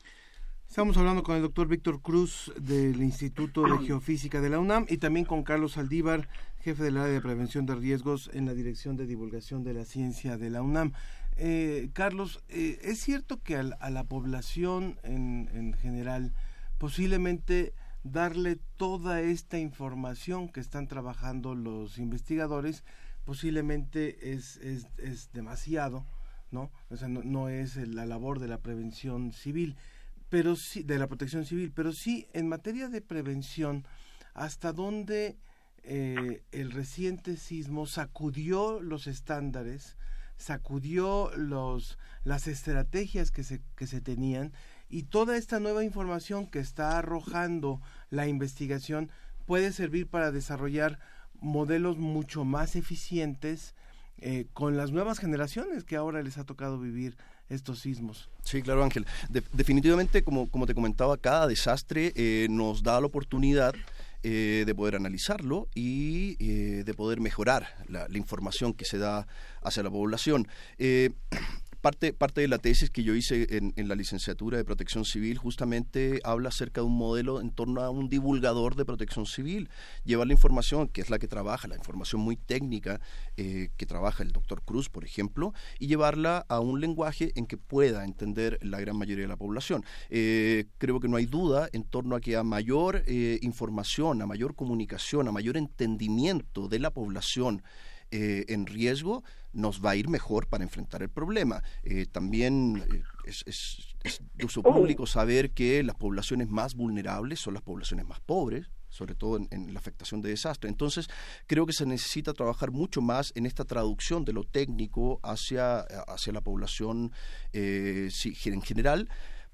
Speaker 9: Estamos hablando con el doctor Víctor Cruz del Instituto de Geofísica de la UNAM y también con Carlos Aldívar, jefe del área de prevención de riesgos en la Dirección de Divulgación de la Ciencia de la UNAM. Eh, Carlos, eh, ¿es cierto que a, la población en, en, general posiblemente darle toda esta información que están trabajando los investigadores posiblemente es, es, es demasiado, ¿no? O sea, no, no es la labor de la prevención civil pero sí, de la protección civil, pero sí en materia de prevención, hasta dónde eh, el reciente sismo sacudió los estándares, sacudió los, las estrategias que se, que se tenían y toda esta nueva información que está arrojando la investigación puede servir para desarrollar modelos mucho más eficientes eh, con las nuevas generaciones que ahora les ha tocado vivir estos sismos.
Speaker 37: Sí, claro, Ángel. definitivamente, como, como te comentaba, cada desastre eh, nos da la oportunidad eh, de poder analizarlo y eh, de poder mejorar la, la, información que se da hacia la población. Parte, parte de la tesis que yo hice en, la licenciatura de protección civil justamente habla acerca de un modelo en torno a un divulgador de protección civil. Llevar la información, que es la que trabaja, la información muy técnica eh, que trabaja el doctor Cruz, por ejemplo, y llevarla a un lenguaje en que pueda entender la gran mayoría de la población. Eh, creo que no hay duda en torno a que a mayor eh, información, a mayor comunicación, a mayor entendimiento de la población, en riesgo, nos va a ir mejor para enfrentar el problema. Eh, también eh, es, de uso público saber que las poblaciones más vulnerables son las poblaciones más pobres, sobre todo en, la afectación de desastre. Entonces, creo que se necesita trabajar mucho más en esta traducción de lo técnico hacia, hacia la población eh, en general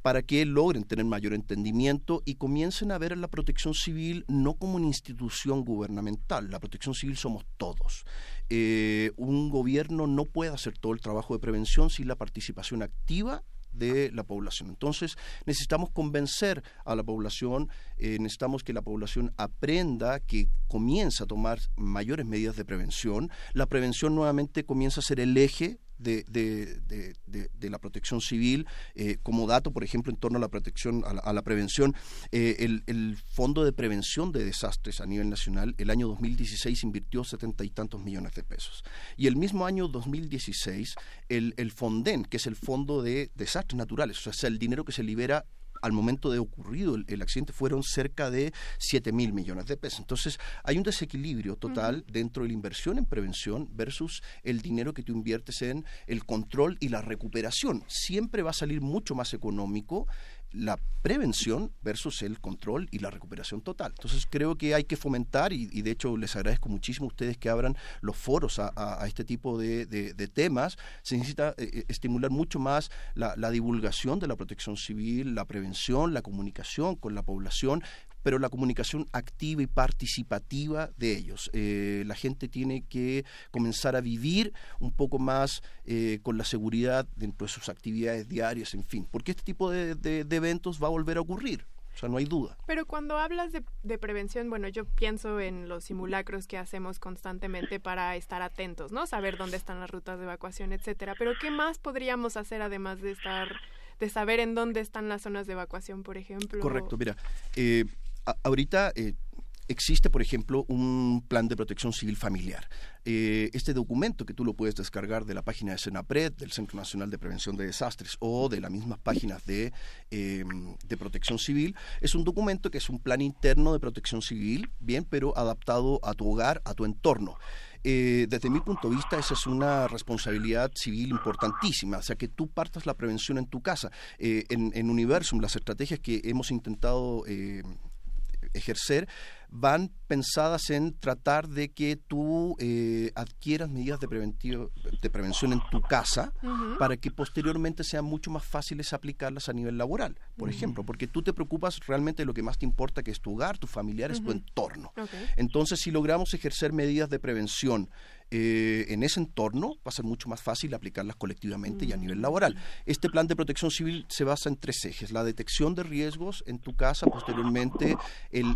Speaker 37: para que logren tener mayor entendimiento y comiencen a ver la protección civil no como una institución gubernamental. La protección civil somos todos. Eh, un gobierno no puede hacer todo el trabajo de prevención sin la participación activa de la población. Entonces necesitamos convencer a la población, eh, necesitamos que la población aprenda, que comienza a tomar mayores medidas de prevención. La prevención nuevamente comienza a ser el eje de, de, de, la protección civil. Eh, como dato, por ejemplo, en torno a la protección, a la, prevención, eh, el, el, Fondo de Prevención de Desastres a nivel nacional, el año 2016 invirtió setenta y tantos millones de pesos. Y el mismo año 2016, el, el FONDEN, que es el Fondo de Desastres Naturales, o sea, el dinero que se libera al momento de ocurrido el, accidente fueron cerca de 7 mil millones de pesos. Entonces, hay un desequilibrio total dentro de la inversión en prevención versus el dinero que tú inviertes en el control y la recuperación. Siempre va a salir mucho más económico la prevención versus el control y la recuperación total. Entonces creo que hay que fomentar y, de hecho les agradezco muchísimo a ustedes que abran los foros a, este tipo de, temas. Se necesita eh, eh, estimular mucho más la divulgación de la protección civil, la prevención, la comunicación con la población, pero la comunicación activa y participativa de ellos. Eh, la gente tiene que comenzar a vivir un poco más eh, con la seguridad dentro de sus actividades diarias, en fin, porque este tipo de, eventos va a volver a ocurrir. O sea, no hay duda.
Speaker 8: Pero cuando hablas de, de, prevención, bueno, yo pienso en los simulacros que hacemos constantemente para estar atentos, ¿no? Saber dónde están las rutas de evacuación, etcétera. Pero ¿qué más podríamos hacer además de estar, de saber en dónde están las zonas de evacuación, por ejemplo?
Speaker 37: Correcto, mira, eh, ahorita eh, existe, por ejemplo, un plan de protección civil familiar. Eh, este documento que tú lo puedes descargar de la página de Senapred, del Centro Nacional de Prevención de Desastres o de las mismas páginas de, em, de protección civil, es un documento que es un plan interno de protección civil, bien, pero adaptado a tu hogar, a tu entorno. Eh, desde mi punto de vista, esa es una responsabilidad civil importantísima, o sea, que tú partas la prevención en tu casa. en, en Universum, las estrategias que hemos intentado ejercer van pensadas en tratar de que tú eh, adquieras medidas de, de prevención en tu casa para que posteriormente sean mucho más fáciles aplicarlas a nivel laboral, por ejemplo, porque tú te preocupas realmente de lo que más te importa, que es tu hogar, tus familiares, tu entorno. Entonces, si logramos ejercer medidas de prevención eh, en ese entorno va a ser mucho más fácil aplicarlas colectivamente y a nivel laboral. Este plan de protección civil se basa en tres ejes. La detección de riesgos en tu casa, posteriormente el,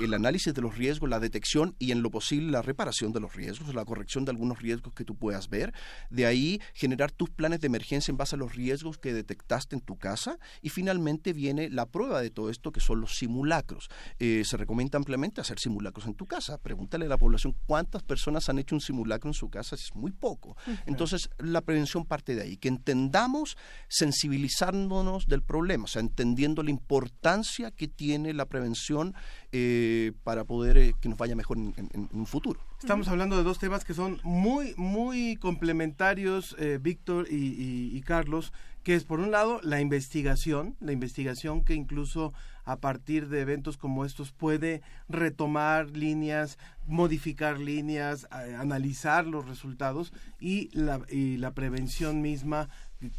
Speaker 37: el, análisis de los riesgos, la detección y en lo posible la reparación de los riesgos, la corrección de algunos riesgos que tú puedas ver. De ahí generar tus planes de emergencia en base a los riesgos que detectaste en tu casa. Y finalmente viene la prueba de todo esto que son los simulacros. Eh, se recomienda ampliamente hacer simulacros en tu casa. Pregúntale a la población cuántas personas han hecho un simulacro en su casa es muy poco. Entonces, la prevención parte de ahí, que entendamos sensibilizándonos del problema, o sea, entendiendo la importancia que tiene la prevención eh, para poder eh, que nos vaya mejor en, un futuro.
Speaker 9: Estamos hablando de dos temas que son muy, muy complementarios, eh, Víctor y, Carlos, que es por un lado la investigación, la investigación que incluso a partir de eventos como estos puede retomar líneas, modificar líneas, analizar los resultados y la, y la prevención misma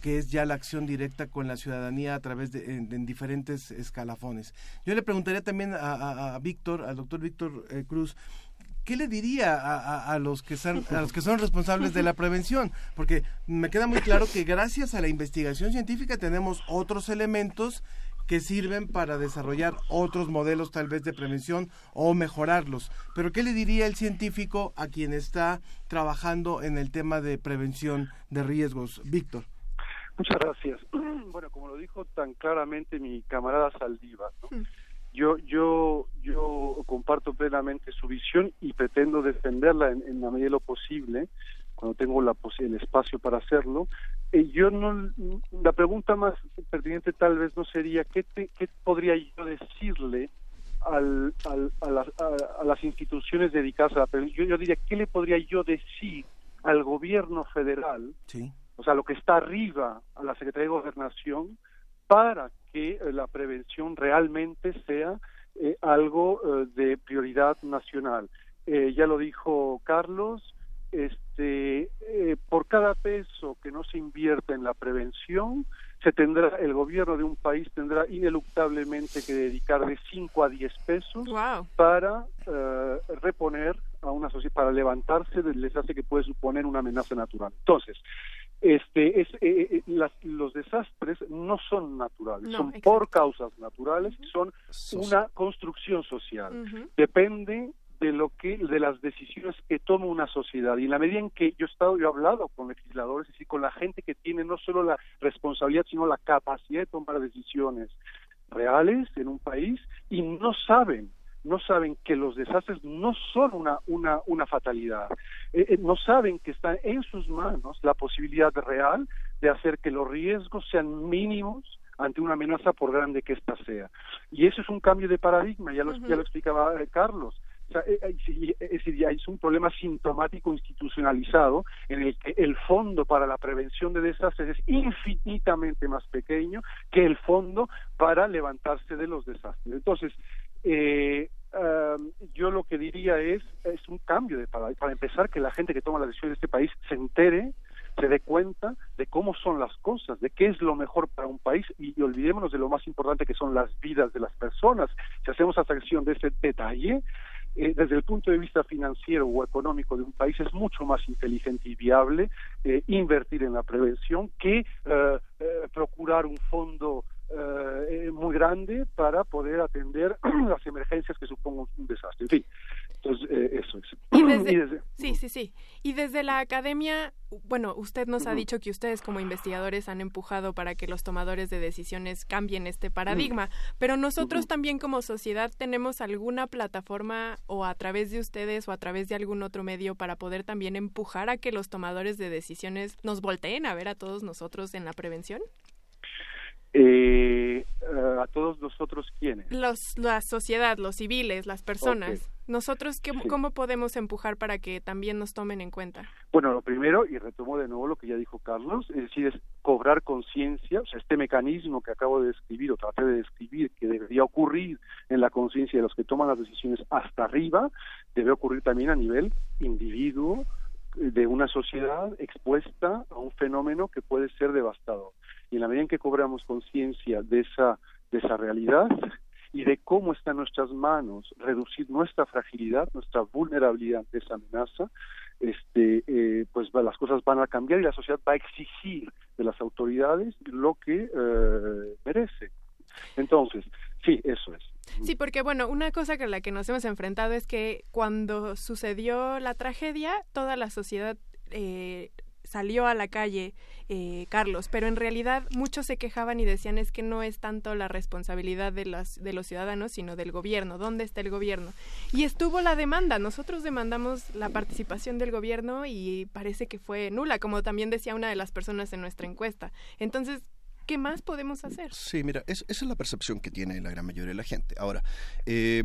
Speaker 9: que es ya la acción directa con la ciudadanía a través de en, diferentes escalafones. Yo le preguntaría también a, Víctor, al doctor Víctor eh, Cruz, ¿qué le diría a, los que son, a los que son responsables de la prevención? Porque me queda muy claro que gracias a la investigación científica tenemos otros elementos que sirven para desarrollar otros modelos tal vez de prevención o mejorarlos. Pero ¿qué le diría el científico a quien está trabajando en el tema de prevención de riesgos? Víctor.
Speaker 36: Muchas gracias. (clears throat) Bueno, como lo dijo tan claramente mi camarada Saldívar, yo, yo, yo comparto plenamente su visión y pretendo defenderla en, la medida de lo posible cuando tengo la, el espacio para hacerlo. Eh, yo no, la pregunta más pertinente tal vez no sería qué, qué podría yo decirle al, al, a, las, a, las instituciones dedicadas a la prevención. Yo, yo diría qué le podría yo decir al gobierno federal, o sea, lo que está arriba a la Secretaría de Gobernación, para que eh, la prevención realmente sea eh, algo eh, de prioridad nacional. ya lo dijo Carlos, este, por cada peso que no se invierte en la prevención, se tendrá el gobierno de un país tendrá ineluctablemente que dedicar de 5 a 10 pesos para reponer a una sociedad para levantarse del desastre que puede suponer una amenaza natural. Entonces, este, es, eh, eh, los desastres no son naturales, son por causas naturales, son una construcción social. Depende de lo que de las decisiones que toma una sociedad y en la medida en que yo he estado yo he hablado con legisladores y con la gente que tiene no solo la responsabilidad sino la capacidad de tomar decisiones reales en un país y no saben no saben que los desastres no son una, una, una fatalidad, eh, eh, no saben que está en sus manos la posibilidad real de hacer que los riesgos sean mínimos ante una amenaza por grande que ésta sea. Y eso es un cambio de paradigma, ya lo, ya lo explicaba eh, Carlos. O sea, es, un problema sintomático institucionalizado en el que el fondo para la prevención de desastres es infinitamente más pequeño que el fondo para levantarse de los desastres. Entonces, eh, yo lo que diría es, es un cambio de para empezar que la gente que toma la decisión de este país se entere, se dé cuenta de cómo son las cosas, de qué es lo mejor para un país y, olvidémonos de lo más importante que son las vidas de las personas. Si hacemos atracción de ese detalle, eh, desde el punto de vista financiero o económico de un país es mucho más inteligente y viable eh, invertir en la prevención que eh, procurar un fondo eh, eh, muy grande para poder atender (clears throat) las emergencias que supongan un desastre. En fin, entonces eh, eso es. (clears throat)
Speaker 8: Sí, sí, sí. Y desde la academia, bueno, usted nos ha dicho que ustedes como investigadores han empujado para que los tomadores de decisiones cambien este paradigma, pero nosotros también como sociedad tenemos alguna plataforma o a través de ustedes o a través de algún otro medio para poder también empujar a que los tomadores de decisiones nos volteen a ver a todos nosotros en la prevención.
Speaker 36: Eh, eh, a todos nosotros quiénes
Speaker 8: los la sociedad los civiles las personas. Nosotros qué, cómo podemos empujar para que también nos tomen en cuenta
Speaker 36: bueno lo primero y retomo de nuevo lo que ya dijo Carlos es decir es cobrar conciencia o sea este mecanismo que acabo de describir o traté de describir que debería ocurrir en la conciencia de los que toman las decisiones hasta arriba debe ocurrir también a nivel individuo de una sociedad expuesta a un fenómeno que puede ser devastador y en la medida en que cobramos conciencia de esa, de esa realidad y de cómo está en nuestras manos reducir nuestra fragilidad, nuestra vulnerabilidad de esa amenaza, este, eh, pues las cosas van a cambiar y la sociedad va a exigir de las autoridades lo que eh, merece. Entonces, sí, eso es.
Speaker 8: Sí, porque bueno, una cosa con la que nos hemos enfrentado es que cuando sucedió la tragedia, toda la sociedad eh, salió a la calle eh, Carlos, pero en realidad muchos se quejaban y decían es que no es tanto la responsabilidad de los, de los ciudadanos, sino del gobierno. ¿Dónde está el gobierno? Y estuvo la demanda. Nosotros demandamos la participación del gobierno y parece que fue nula, como también decía una de las personas en nuestra encuesta. Entonces, ¿qué más podemos hacer?
Speaker 37: Sí, mira, esa es la percepción que tiene la gran mayoría de la gente. Ahora, eh,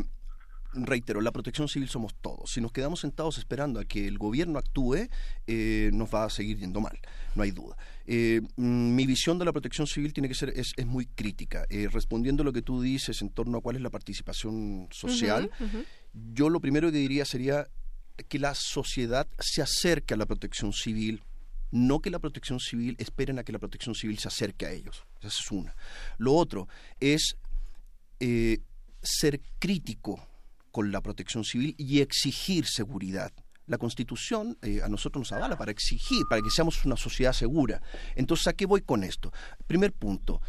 Speaker 37: reitero, la protección civil somos todos. Si nos quedamos sentados esperando a que el gobierno actúe, eh, nos va a seguir yendo mal, no hay duda. Eh, mm, mi visión de la protección civil tiene que ser, es, muy crítica. Eh, respondiendo a lo que tú dices en torno a cuál es la participación social, yo lo primero que diría sería que la sociedad se acerque a la protección civil, no que la protección civil esperen a que la protección civil se acerque a ellos. Esa es una. Lo otro es ser crítico con la protección civil y exigir seguridad la Constitución eh, a nosotros nos avala para exigir, para que seamos una sociedad segura. Entonces, ¿a qué voy con esto? Primer punto,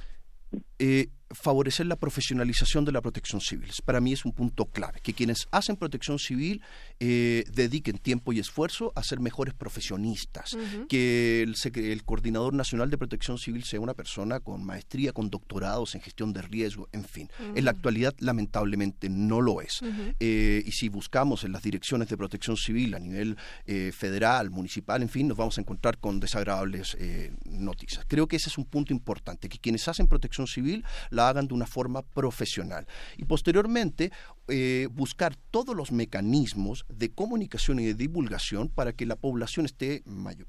Speaker 37: eh, favorecer la profesionalización de la protección civil. Para mí es un punto clave, que quienes hacen protección civil eh, dediquen tiempo y esfuerzo a ser mejores profesionistas, que el, coordinador nacional de protección civil sea una persona con maestría, con doctorados en gestión de riesgo, en fin. En la actualidad lamentablemente no lo es. Eh, y si buscamos en las direcciones de protección civil a nivel eh, federal, municipal, en fin, nos vamos a encontrar con desagradables noticias. Creo que ese es un punto importante, que quienes hacen protección civil la hagan de una forma profesional. Y posteriormente, eh, buscar todos los mecanismos de comunicación y de divulgación para que la población esté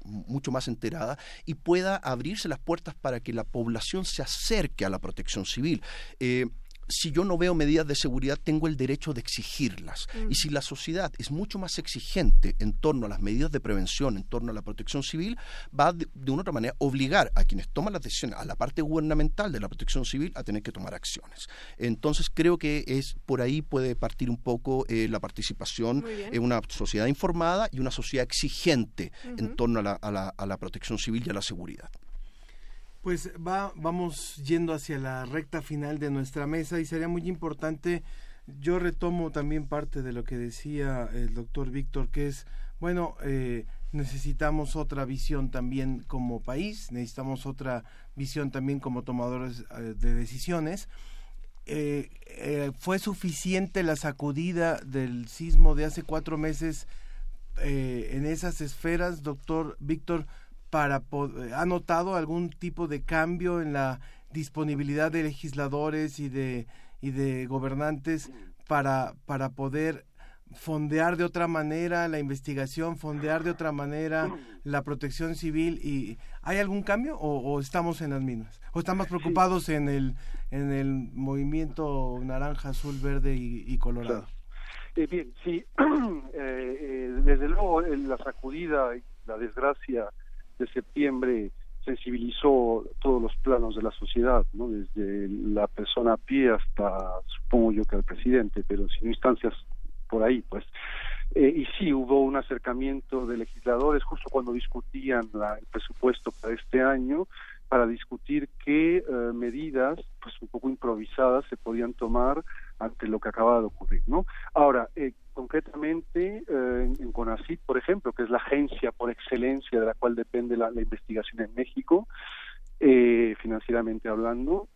Speaker 37: mucho más enterada y pueda abrirse las puertas para que la población se acerque a la protección civil. Eh, si yo no veo medidas de seguridad, tengo el derecho de exigirlas. Y si la sociedad es mucho más exigente en torno a las medidas de prevención, en torno a la protección civil, va de, una otra manera obligar a quienes toman las decisiones, a la parte gubernamental de la protección civil, a tener que tomar acciones. Entonces creo que es por ahí puede partir un poco eh, la participación en una sociedad informada y una sociedad exigente en torno a la protección civil y a la seguridad.
Speaker 9: Pues va, vamos yendo hacia la recta final de nuestra mesa y sería muy importante, yo retomo también parte de lo que decía el doctor Víctor, que es, bueno, eh, necesitamos otra visión también como país, necesitamos otra visión también como tomadores eh, de decisiones. Eh, ¿Fue suficiente la sacudida del sismo de hace cuatro meses en esas esferas, doctor Víctor? Para ha notado algún tipo de cambio en la disponibilidad de legisladores y de y de gobernantes para para poder fondear de otra manera la investigación, fondear de otra manera la protección civil y ¿hay algún cambio o, estamos en las mismas? ¿O estamos preocupados en el en el movimiento naranja, azul, verde y, colorado?
Speaker 36: Eh, bien, sí, (clears throat) eh, eh, desde luego la sacudida la desgracia de septiembre sensibilizó todos los planos de la sociedad, ¿no? desde la persona a pie hasta, supongo yo que al presidente, pero sin instancias por ahí, pues. Eh, y sí, hubo un acercamiento de legisladores justo cuando discutían el presupuesto para este año, para discutir qué eh, medidas, pues un poco improvisadas, se podían tomar ante lo que acaba de ocurrir, ¿no? Ahora, eh, concretamente eh, en, CONACYT, por ejemplo, que es la agencia por excelencia de la cual depende la, investigación en México, eh, financieramente hablando,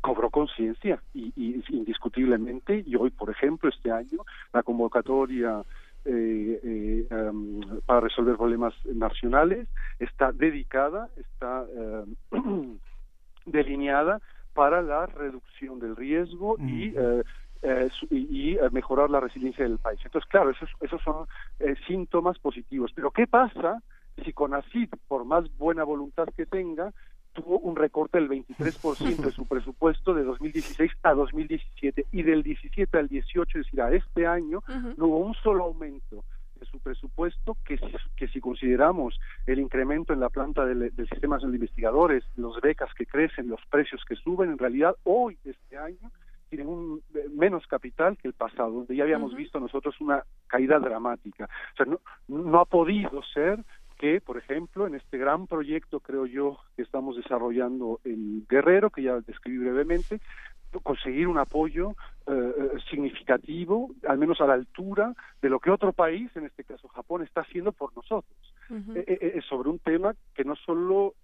Speaker 36: cobró conciencia y, indiscutiblemente, y hoy, por ejemplo, este año, la convocatoria eh, em, para resolver problemas nacionales está dedicada, está (clears throat) delineada para la reducción del riesgo y eh, eh, y, eh, mejorar la resiliencia del país. Entonces, claro, esos, esos son síntomas positivos. Pero ¿qué pasa si con CONACID, por más buena voluntad que tenga, tuvo un recorte del 23% de su presupuesto de 2016 a 2017 y del 17 al 18, es decir, a este año, no hubo un solo aumento de su presupuesto que si, que si consideramos el incremento en la planta del, del sistema de investigadores, los becas que crecen, los precios que suben, en realidad hoy, este año, tienen un, eh, menos capital que el pasado, donde ya habíamos visto nosotros una caída dramática. O sea, no, no ha podido ser que, por ejemplo, en este gran proyecto, creo yo, que estamos desarrollando en Guerrero, que ya describí brevemente, conseguir un apoyo eh, eh, significativo, al menos a la altura de lo que otro país, en este caso Japón, está haciendo por nosotros. Es sobre un tema que no solo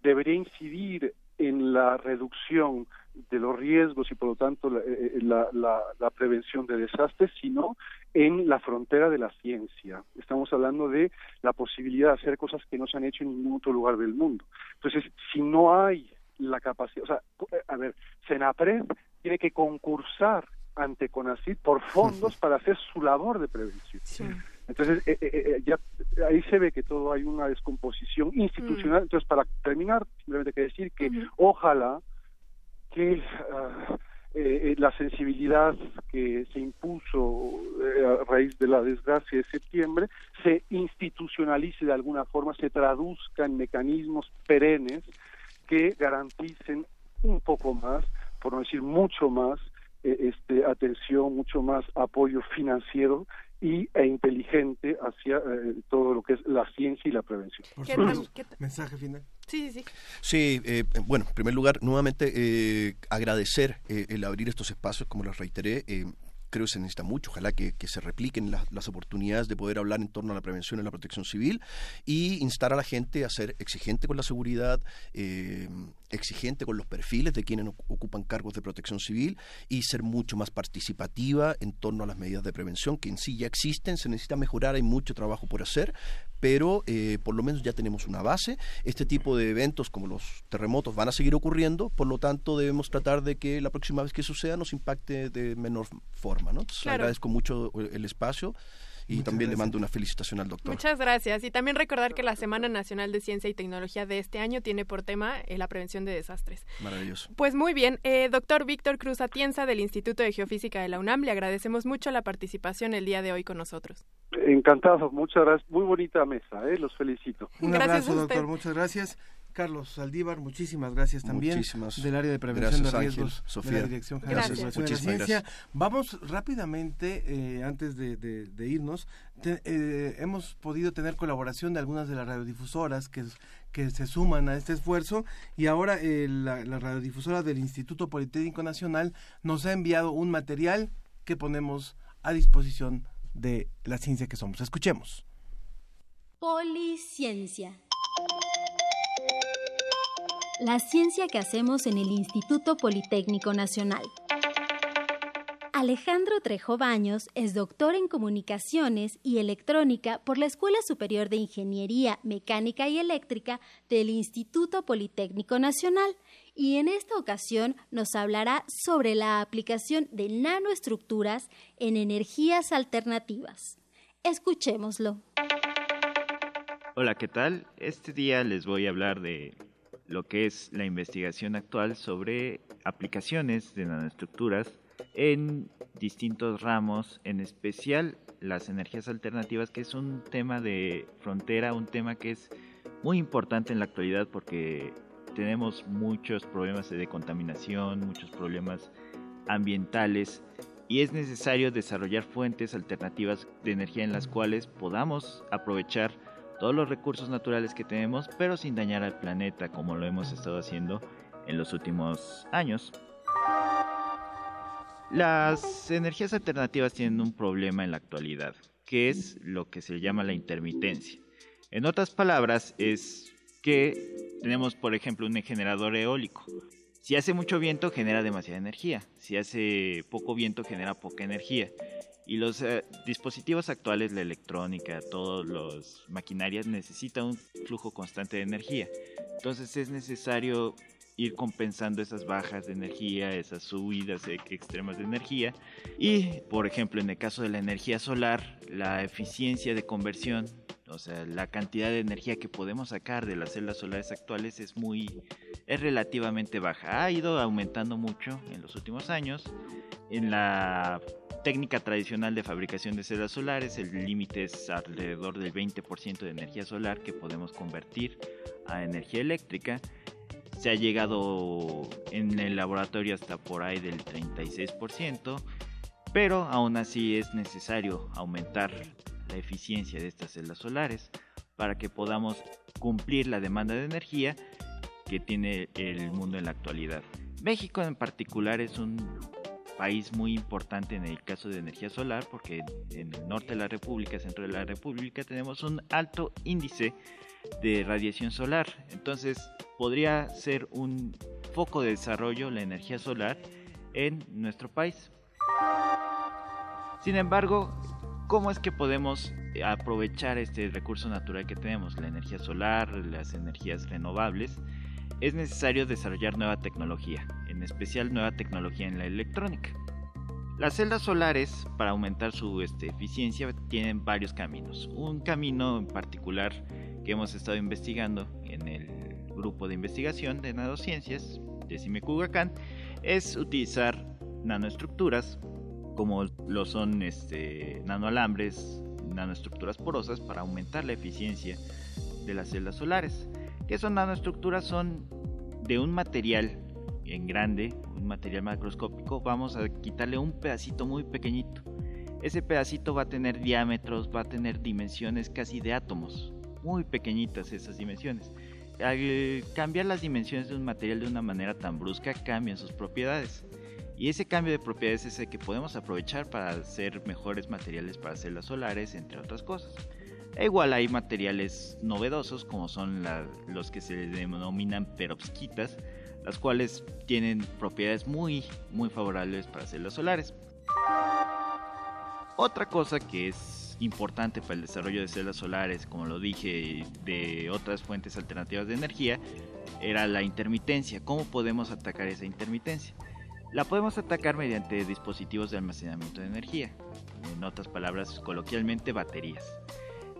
Speaker 36: debería incidir en la reducción de los riesgos y por lo tanto la, eh, eh, la, prevención de desastres, sino en la frontera de la ciencia. Estamos hablando de la posibilidad de hacer cosas que no se han hecho en ningún otro lugar del mundo. Entonces, si no hay la capacidad, o sea, a ver, Senapred tiene que concursar ante CONACYT por fondos para hacer su labor de prevención. Entonces, eh, ya ahí se ve que todo hay una descomposición institucional. Mm. Entonces, para terminar, simplemente hay que decir que ojalá que ah, eh, eh, la sensibilidad que se impuso eh, a raíz de la desgracia de septiembre se institucionalice de alguna forma, se traduzca en mecanismos perennes que garanticen un poco más, por no decir mucho más, eh, este, atención, mucho más apoyo financiero y, e inteligente hacia eh, todo lo que es la ciencia y la prevención.
Speaker 9: Mensaje final.
Speaker 8: Sí, sí, sí.
Speaker 37: Sí, eh, bueno, en primer lugar, nuevamente agradecer el abrir estos espacios, como les reiteré creo que se necesita mucho. Ojalá que, se repliquen las, oportunidades de poder hablar en torno a la prevención y la protección civil y instar a la gente a ser exigente con la seguridad, eh, exigente con los perfiles de quienes ocupan cargos de protección civil y ser mucho más participativa en torno a las medidas de prevención que en sí ya existen, se necesita mejorar, hay mucho trabajo por hacer, pero eh, por lo menos ya tenemos una base. Este tipo de eventos como los terremotos van a seguir ocurriendo, por lo tanto debemos tratar de que la próxima vez que suceda nos impacte de menor forma. ¿no? agradezco mucho el espacio y también le mando una felicitación al doctor.
Speaker 8: Muchas gracias. Y también recordar que la Semana Nacional de Ciencia y Tecnología de este año tiene por tema eh, la prevención de desastres.
Speaker 37: Maravilloso.
Speaker 8: Pues muy bien, eh, doctor Víctor Cruz Atienza del Instituto de Geofísica de la UNAM, le agradecemos mucho la participación el día de hoy con nosotros.
Speaker 36: Encantado, muchas gracias. Muy bonita mesa, ¿eh? los felicito.
Speaker 9: Un abrazo, doctor, muchas gracias. Carlos Saldívar, muchísimas gracias también
Speaker 37: muchísimas
Speaker 9: del área de prevención de riesgos
Speaker 37: Sofía.
Speaker 9: de la Dirección General de Información de la Ciencia. Vamos rápidamente, eh, antes de, irnos, eh, hemos podido tener colaboración de algunas de las radiodifusoras que, que se suman a este esfuerzo y ahora eh, la, la radiodifusora del Instituto Politécnico Nacional nos ha enviado un material que ponemos a disposición de la ciencia que somos. Escuchemos.
Speaker 38: Policiencia la ciencia que hacemos en el Instituto Politécnico Nacional. Alejandro Trejo Baños es doctor en Comunicaciones y Electrónica por la Escuela Superior de Ingeniería Mecánica y Eléctrica del Instituto Politécnico Nacional y en esta ocasión nos hablará sobre la aplicación de nanoestructuras en energías alternativas. Escuchémoslo.
Speaker 39: Hola, ¿qué tal? Este día les voy a hablar de lo que es la investigación actual sobre aplicaciones de nanoestructuras en distintos ramos, en especial las energías alternativas, que es un tema de frontera, un tema que es muy importante en la actualidad porque tenemos muchos problemas de contaminación, muchos problemas ambientales y es necesario desarrollar fuentes alternativas de energía en las cuales podamos aprovechar todos los recursos naturales que tenemos, pero sin dañar al planeta como lo hemos estado haciendo en los últimos años. Las energías alternativas tienen un problema en la actualidad, que es lo que se llama la intermitencia. En otras palabras, es que tenemos, por ejemplo, un generador eólico. Si hace mucho viento, genera demasiada energía. Si hace poco viento, genera poca energía. Y los eh, dispositivos actuales, la electrónica, todos los maquinarias necesitan un flujo constante de energía. Entonces es necesario ir compensando esas bajas de energía, esas subidas e-, extremas de energía. Y, por ejemplo, en el caso de la energía solar, la eficiencia de conversión, o sea, la cantidad de energía que podemos sacar de las celdas solares actuales es muy, es relativamente baja. Ha ido aumentando mucho en los últimos años. En la técnica tradicional de fabricación de celdas solares, el límite es alrededor del 20% de energía solar que podemos convertir a energía eléctrica. Se ha llegado en el laboratorio hasta por ahí del 36%, pero aún así es necesario aumentar la eficiencia de estas celdas solares para que podamos cumplir la demanda de energía que tiene el mundo en la actualidad. México en particular es un país muy importante en el caso de energía solar porque en el norte de la República, centro de la República, tenemos un alto índice de radiación solar. Entonces podría ser un foco de desarrollo la energía solar en nuestro país. Sin embargo, ¿cómo es que podemos aprovechar este recurso natural que tenemos, la energía solar, las energías renovables? Es necesario desarrollar nueva tecnología en especial nueva tecnología en la electrónica. Las celdas solares, para aumentar su este, eficiencia, tienen varios caminos. Un camino en particular que hemos estado investigando en el grupo de investigación de nanociencias de Simecugacán es utilizar nanoestructuras como lo son este, nanoalambres, nanoestructuras porosas para aumentar la eficiencia de las celdas solares. ¿Qué son nanoestructuras? Son de un material en grande, un material macroscópico, vamos a quitarle un pedacito muy pequeñito. Ese pedacito va a tener diámetros, va a tener dimensiones casi de átomos, muy pequeñitas esas dimensiones. Al cambiar las dimensiones de un material de una manera tan brusca, cambian sus propiedades. Y ese cambio de propiedades es el que podemos aprovechar para hacer mejores materiales para celdas solares, entre otras cosas. E igual hay materiales novedosos como son los que se denominan perovskitas, las cuales tienen propiedades muy muy favorables para celdas solares. Otra cosa que es importante para el desarrollo de celdas solares, como lo dije, de otras fuentes alternativas de energía, era la intermitencia. ¿Cómo podemos atacar esa intermitencia? La podemos atacar mediante dispositivos de almacenamiento de energía, en otras palabras, coloquialmente baterías.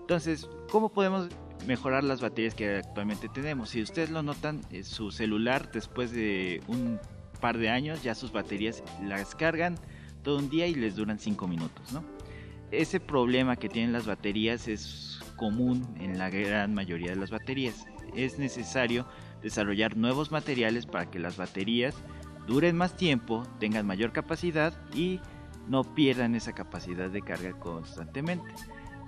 Speaker 39: Entonces, ¿cómo podemos mejorar las baterías que actualmente tenemos? Si ustedes lo notan, eh, su celular después de un par de años ya sus baterías las cargan todo un día y les duran 5 minutos, ¿no? Ese problema que tienen las baterías es común en la gran mayoría de las baterías. Es necesario desarrollar nuevos materiales para que las baterías duren más tiempo, tengan mayor capacidad y no pierdan esa capacidad de carga constantemente.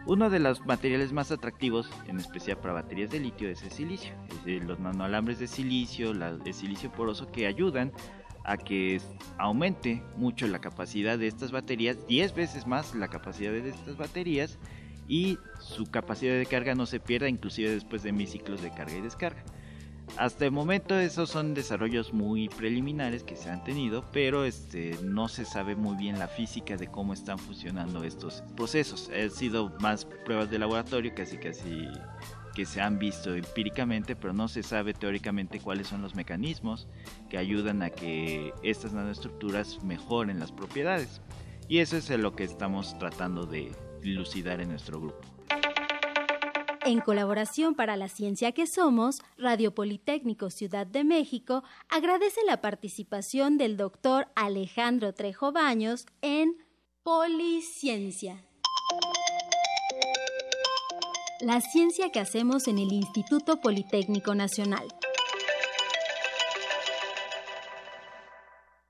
Speaker 39: Uno de los materiales más atractivos, en especial para baterías de litio, es el silicio. Es los nanoalambres de silicio, de silicio poroso, que ayudan a que aumente mucho la capacidad de estas baterías, 10 veces más la capacidad de estas baterías, y su capacidad de carga no se pierda inclusive después de mis ciclos de carga y descarga. Hasta el momento esos son desarrollos muy preliminares que se han tenido, pero este, no se sabe muy bien la física de cómo están funcionando estos procesos. Han sido más pruebas de laboratorio, casi casi que se han visto empíricamente, pero no se sabe teóricamente cuáles son los mecanismos que ayudan a que estas nanoestructuras mejoren las propiedades. Y eso es lo que estamos tratando de dilucidar en nuestro grupo.
Speaker 38: En colaboración para la ciencia que somos, Radio Politécnico Ciudad de México agradece la participación del doctor Alejandro Trejo Baños en Policiencia. La ciencia que hacemos en el Instituto Politécnico Nacional.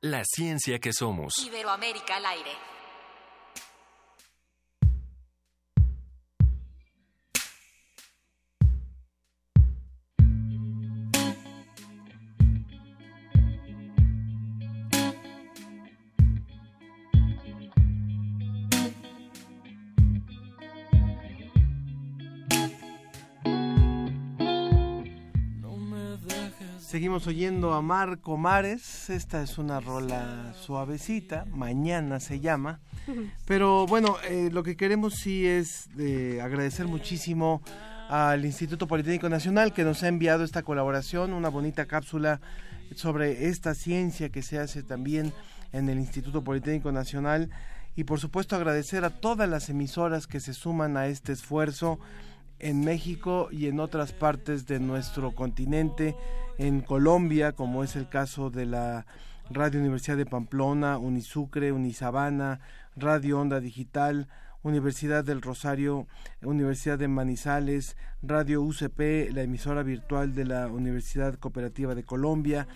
Speaker 4: La ciencia que somos.
Speaker 25: Iberoamérica al aire.
Speaker 9: Seguimos oyendo a Marco Mares. Esta es una rola suavecita. Mañana se llama. (laughs) Pero bueno, eh, lo que queremos sí es de agradecer muchísimo al Instituto Politécnico Nacional que nos ha enviado esta colaboración, una bonita cápsula sobre esta ciencia que se hace también en el Instituto Politécnico Nacional y por supuesto agradecer a todas las emisoras que se suman a este esfuerzo en México y en otras partes de nuestro continente, en Colombia, como es el caso de la Radio Universidad de Pamplona, Unisucre, Unisabana, Radio Onda Digital, Universidad del Rosario, Universidad de Manizales, Radio UCP, la emisora virtual de la Universidad Cooperativa de Colombia,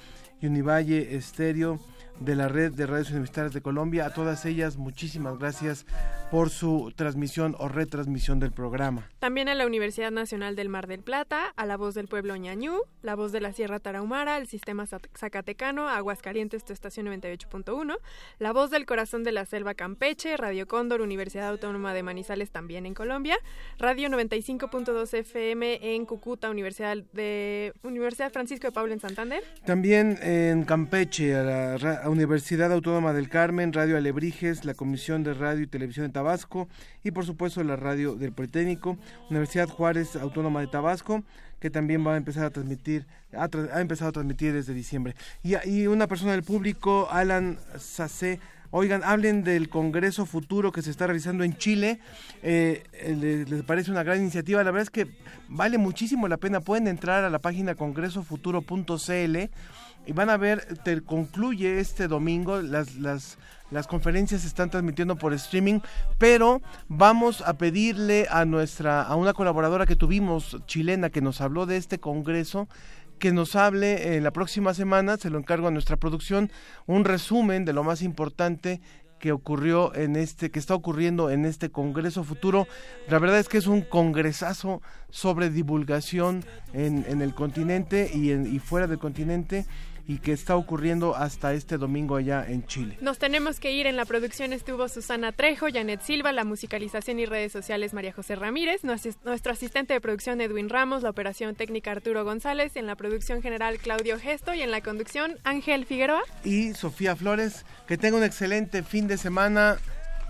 Speaker 9: Univalle Estéreo, de la red de radios universitarias de Colombia. A todas ellas, muchísimas gracias por su transmisión o retransmisión del programa.
Speaker 8: También a la Universidad Nacional del Mar del Plata, a la Voz del Pueblo Ñañú, la Voz de la Sierra Tarahumara, el Sistema Zacatecano, Aguascalientes, tu estación 98.1, la Voz del Corazón de la Selva Campeche, Radio Cóndor, Universidad Autónoma de Manizales también en Colombia, Radio 95.2 FM en Cucuta, Universidad de Universidad Francisco de Paula en Santander.
Speaker 9: También en Campeche, a la Universidad Autónoma del Carmen, Radio Alebrijes, la Comisión de Radio y Televisión de Tabasco y por supuesto la Radio del Politécnico, Universidad Juárez Autónoma de Tabasco, que también va a empezar a transmitir, ha, empezado a transmitir desde diciembre. Y, una persona del público, Alan Sacé, Oigan, hablen del Congreso Futuro que se está realizando en Chile. Eh, les, les, parece una gran iniciativa. La verdad es que vale muchísimo la pena. Pueden entrar a la página congresofuturo.cl y van a ver, te concluye este domingo, las, las, las conferencias se están transmitiendo por streaming, pero vamos a pedirle a nuestra, a una colaboradora que tuvimos, chilena, que nos habló de este congreso, que nos hable en la próxima semana, se lo encargo a nuestra producción, un resumen de lo más importante que ocurrió en este, que está ocurriendo en este Congreso Futuro. La verdad es que es un congresazo sobre divulgación en, en el continente y, en, y fuera del continente y que está ocurriendo hasta este domingo allá en Chile.
Speaker 8: Nos tenemos que ir. En la producción estuvo Susana Trejo, Janet Silva, la musicalización y redes sociales María José Ramírez, nuestro asistente de producción Edwin Ramos, la operación técnica Arturo González, en la producción general Claudio Gesto y en la conducción Ángel Figueroa.
Speaker 9: Y Sofía Flores. Que tenga un excelente fin de semana,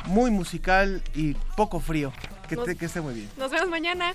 Speaker 9: muy musical y poco frío. Que, te, que esté muy bien.
Speaker 8: Nos vemos mañana.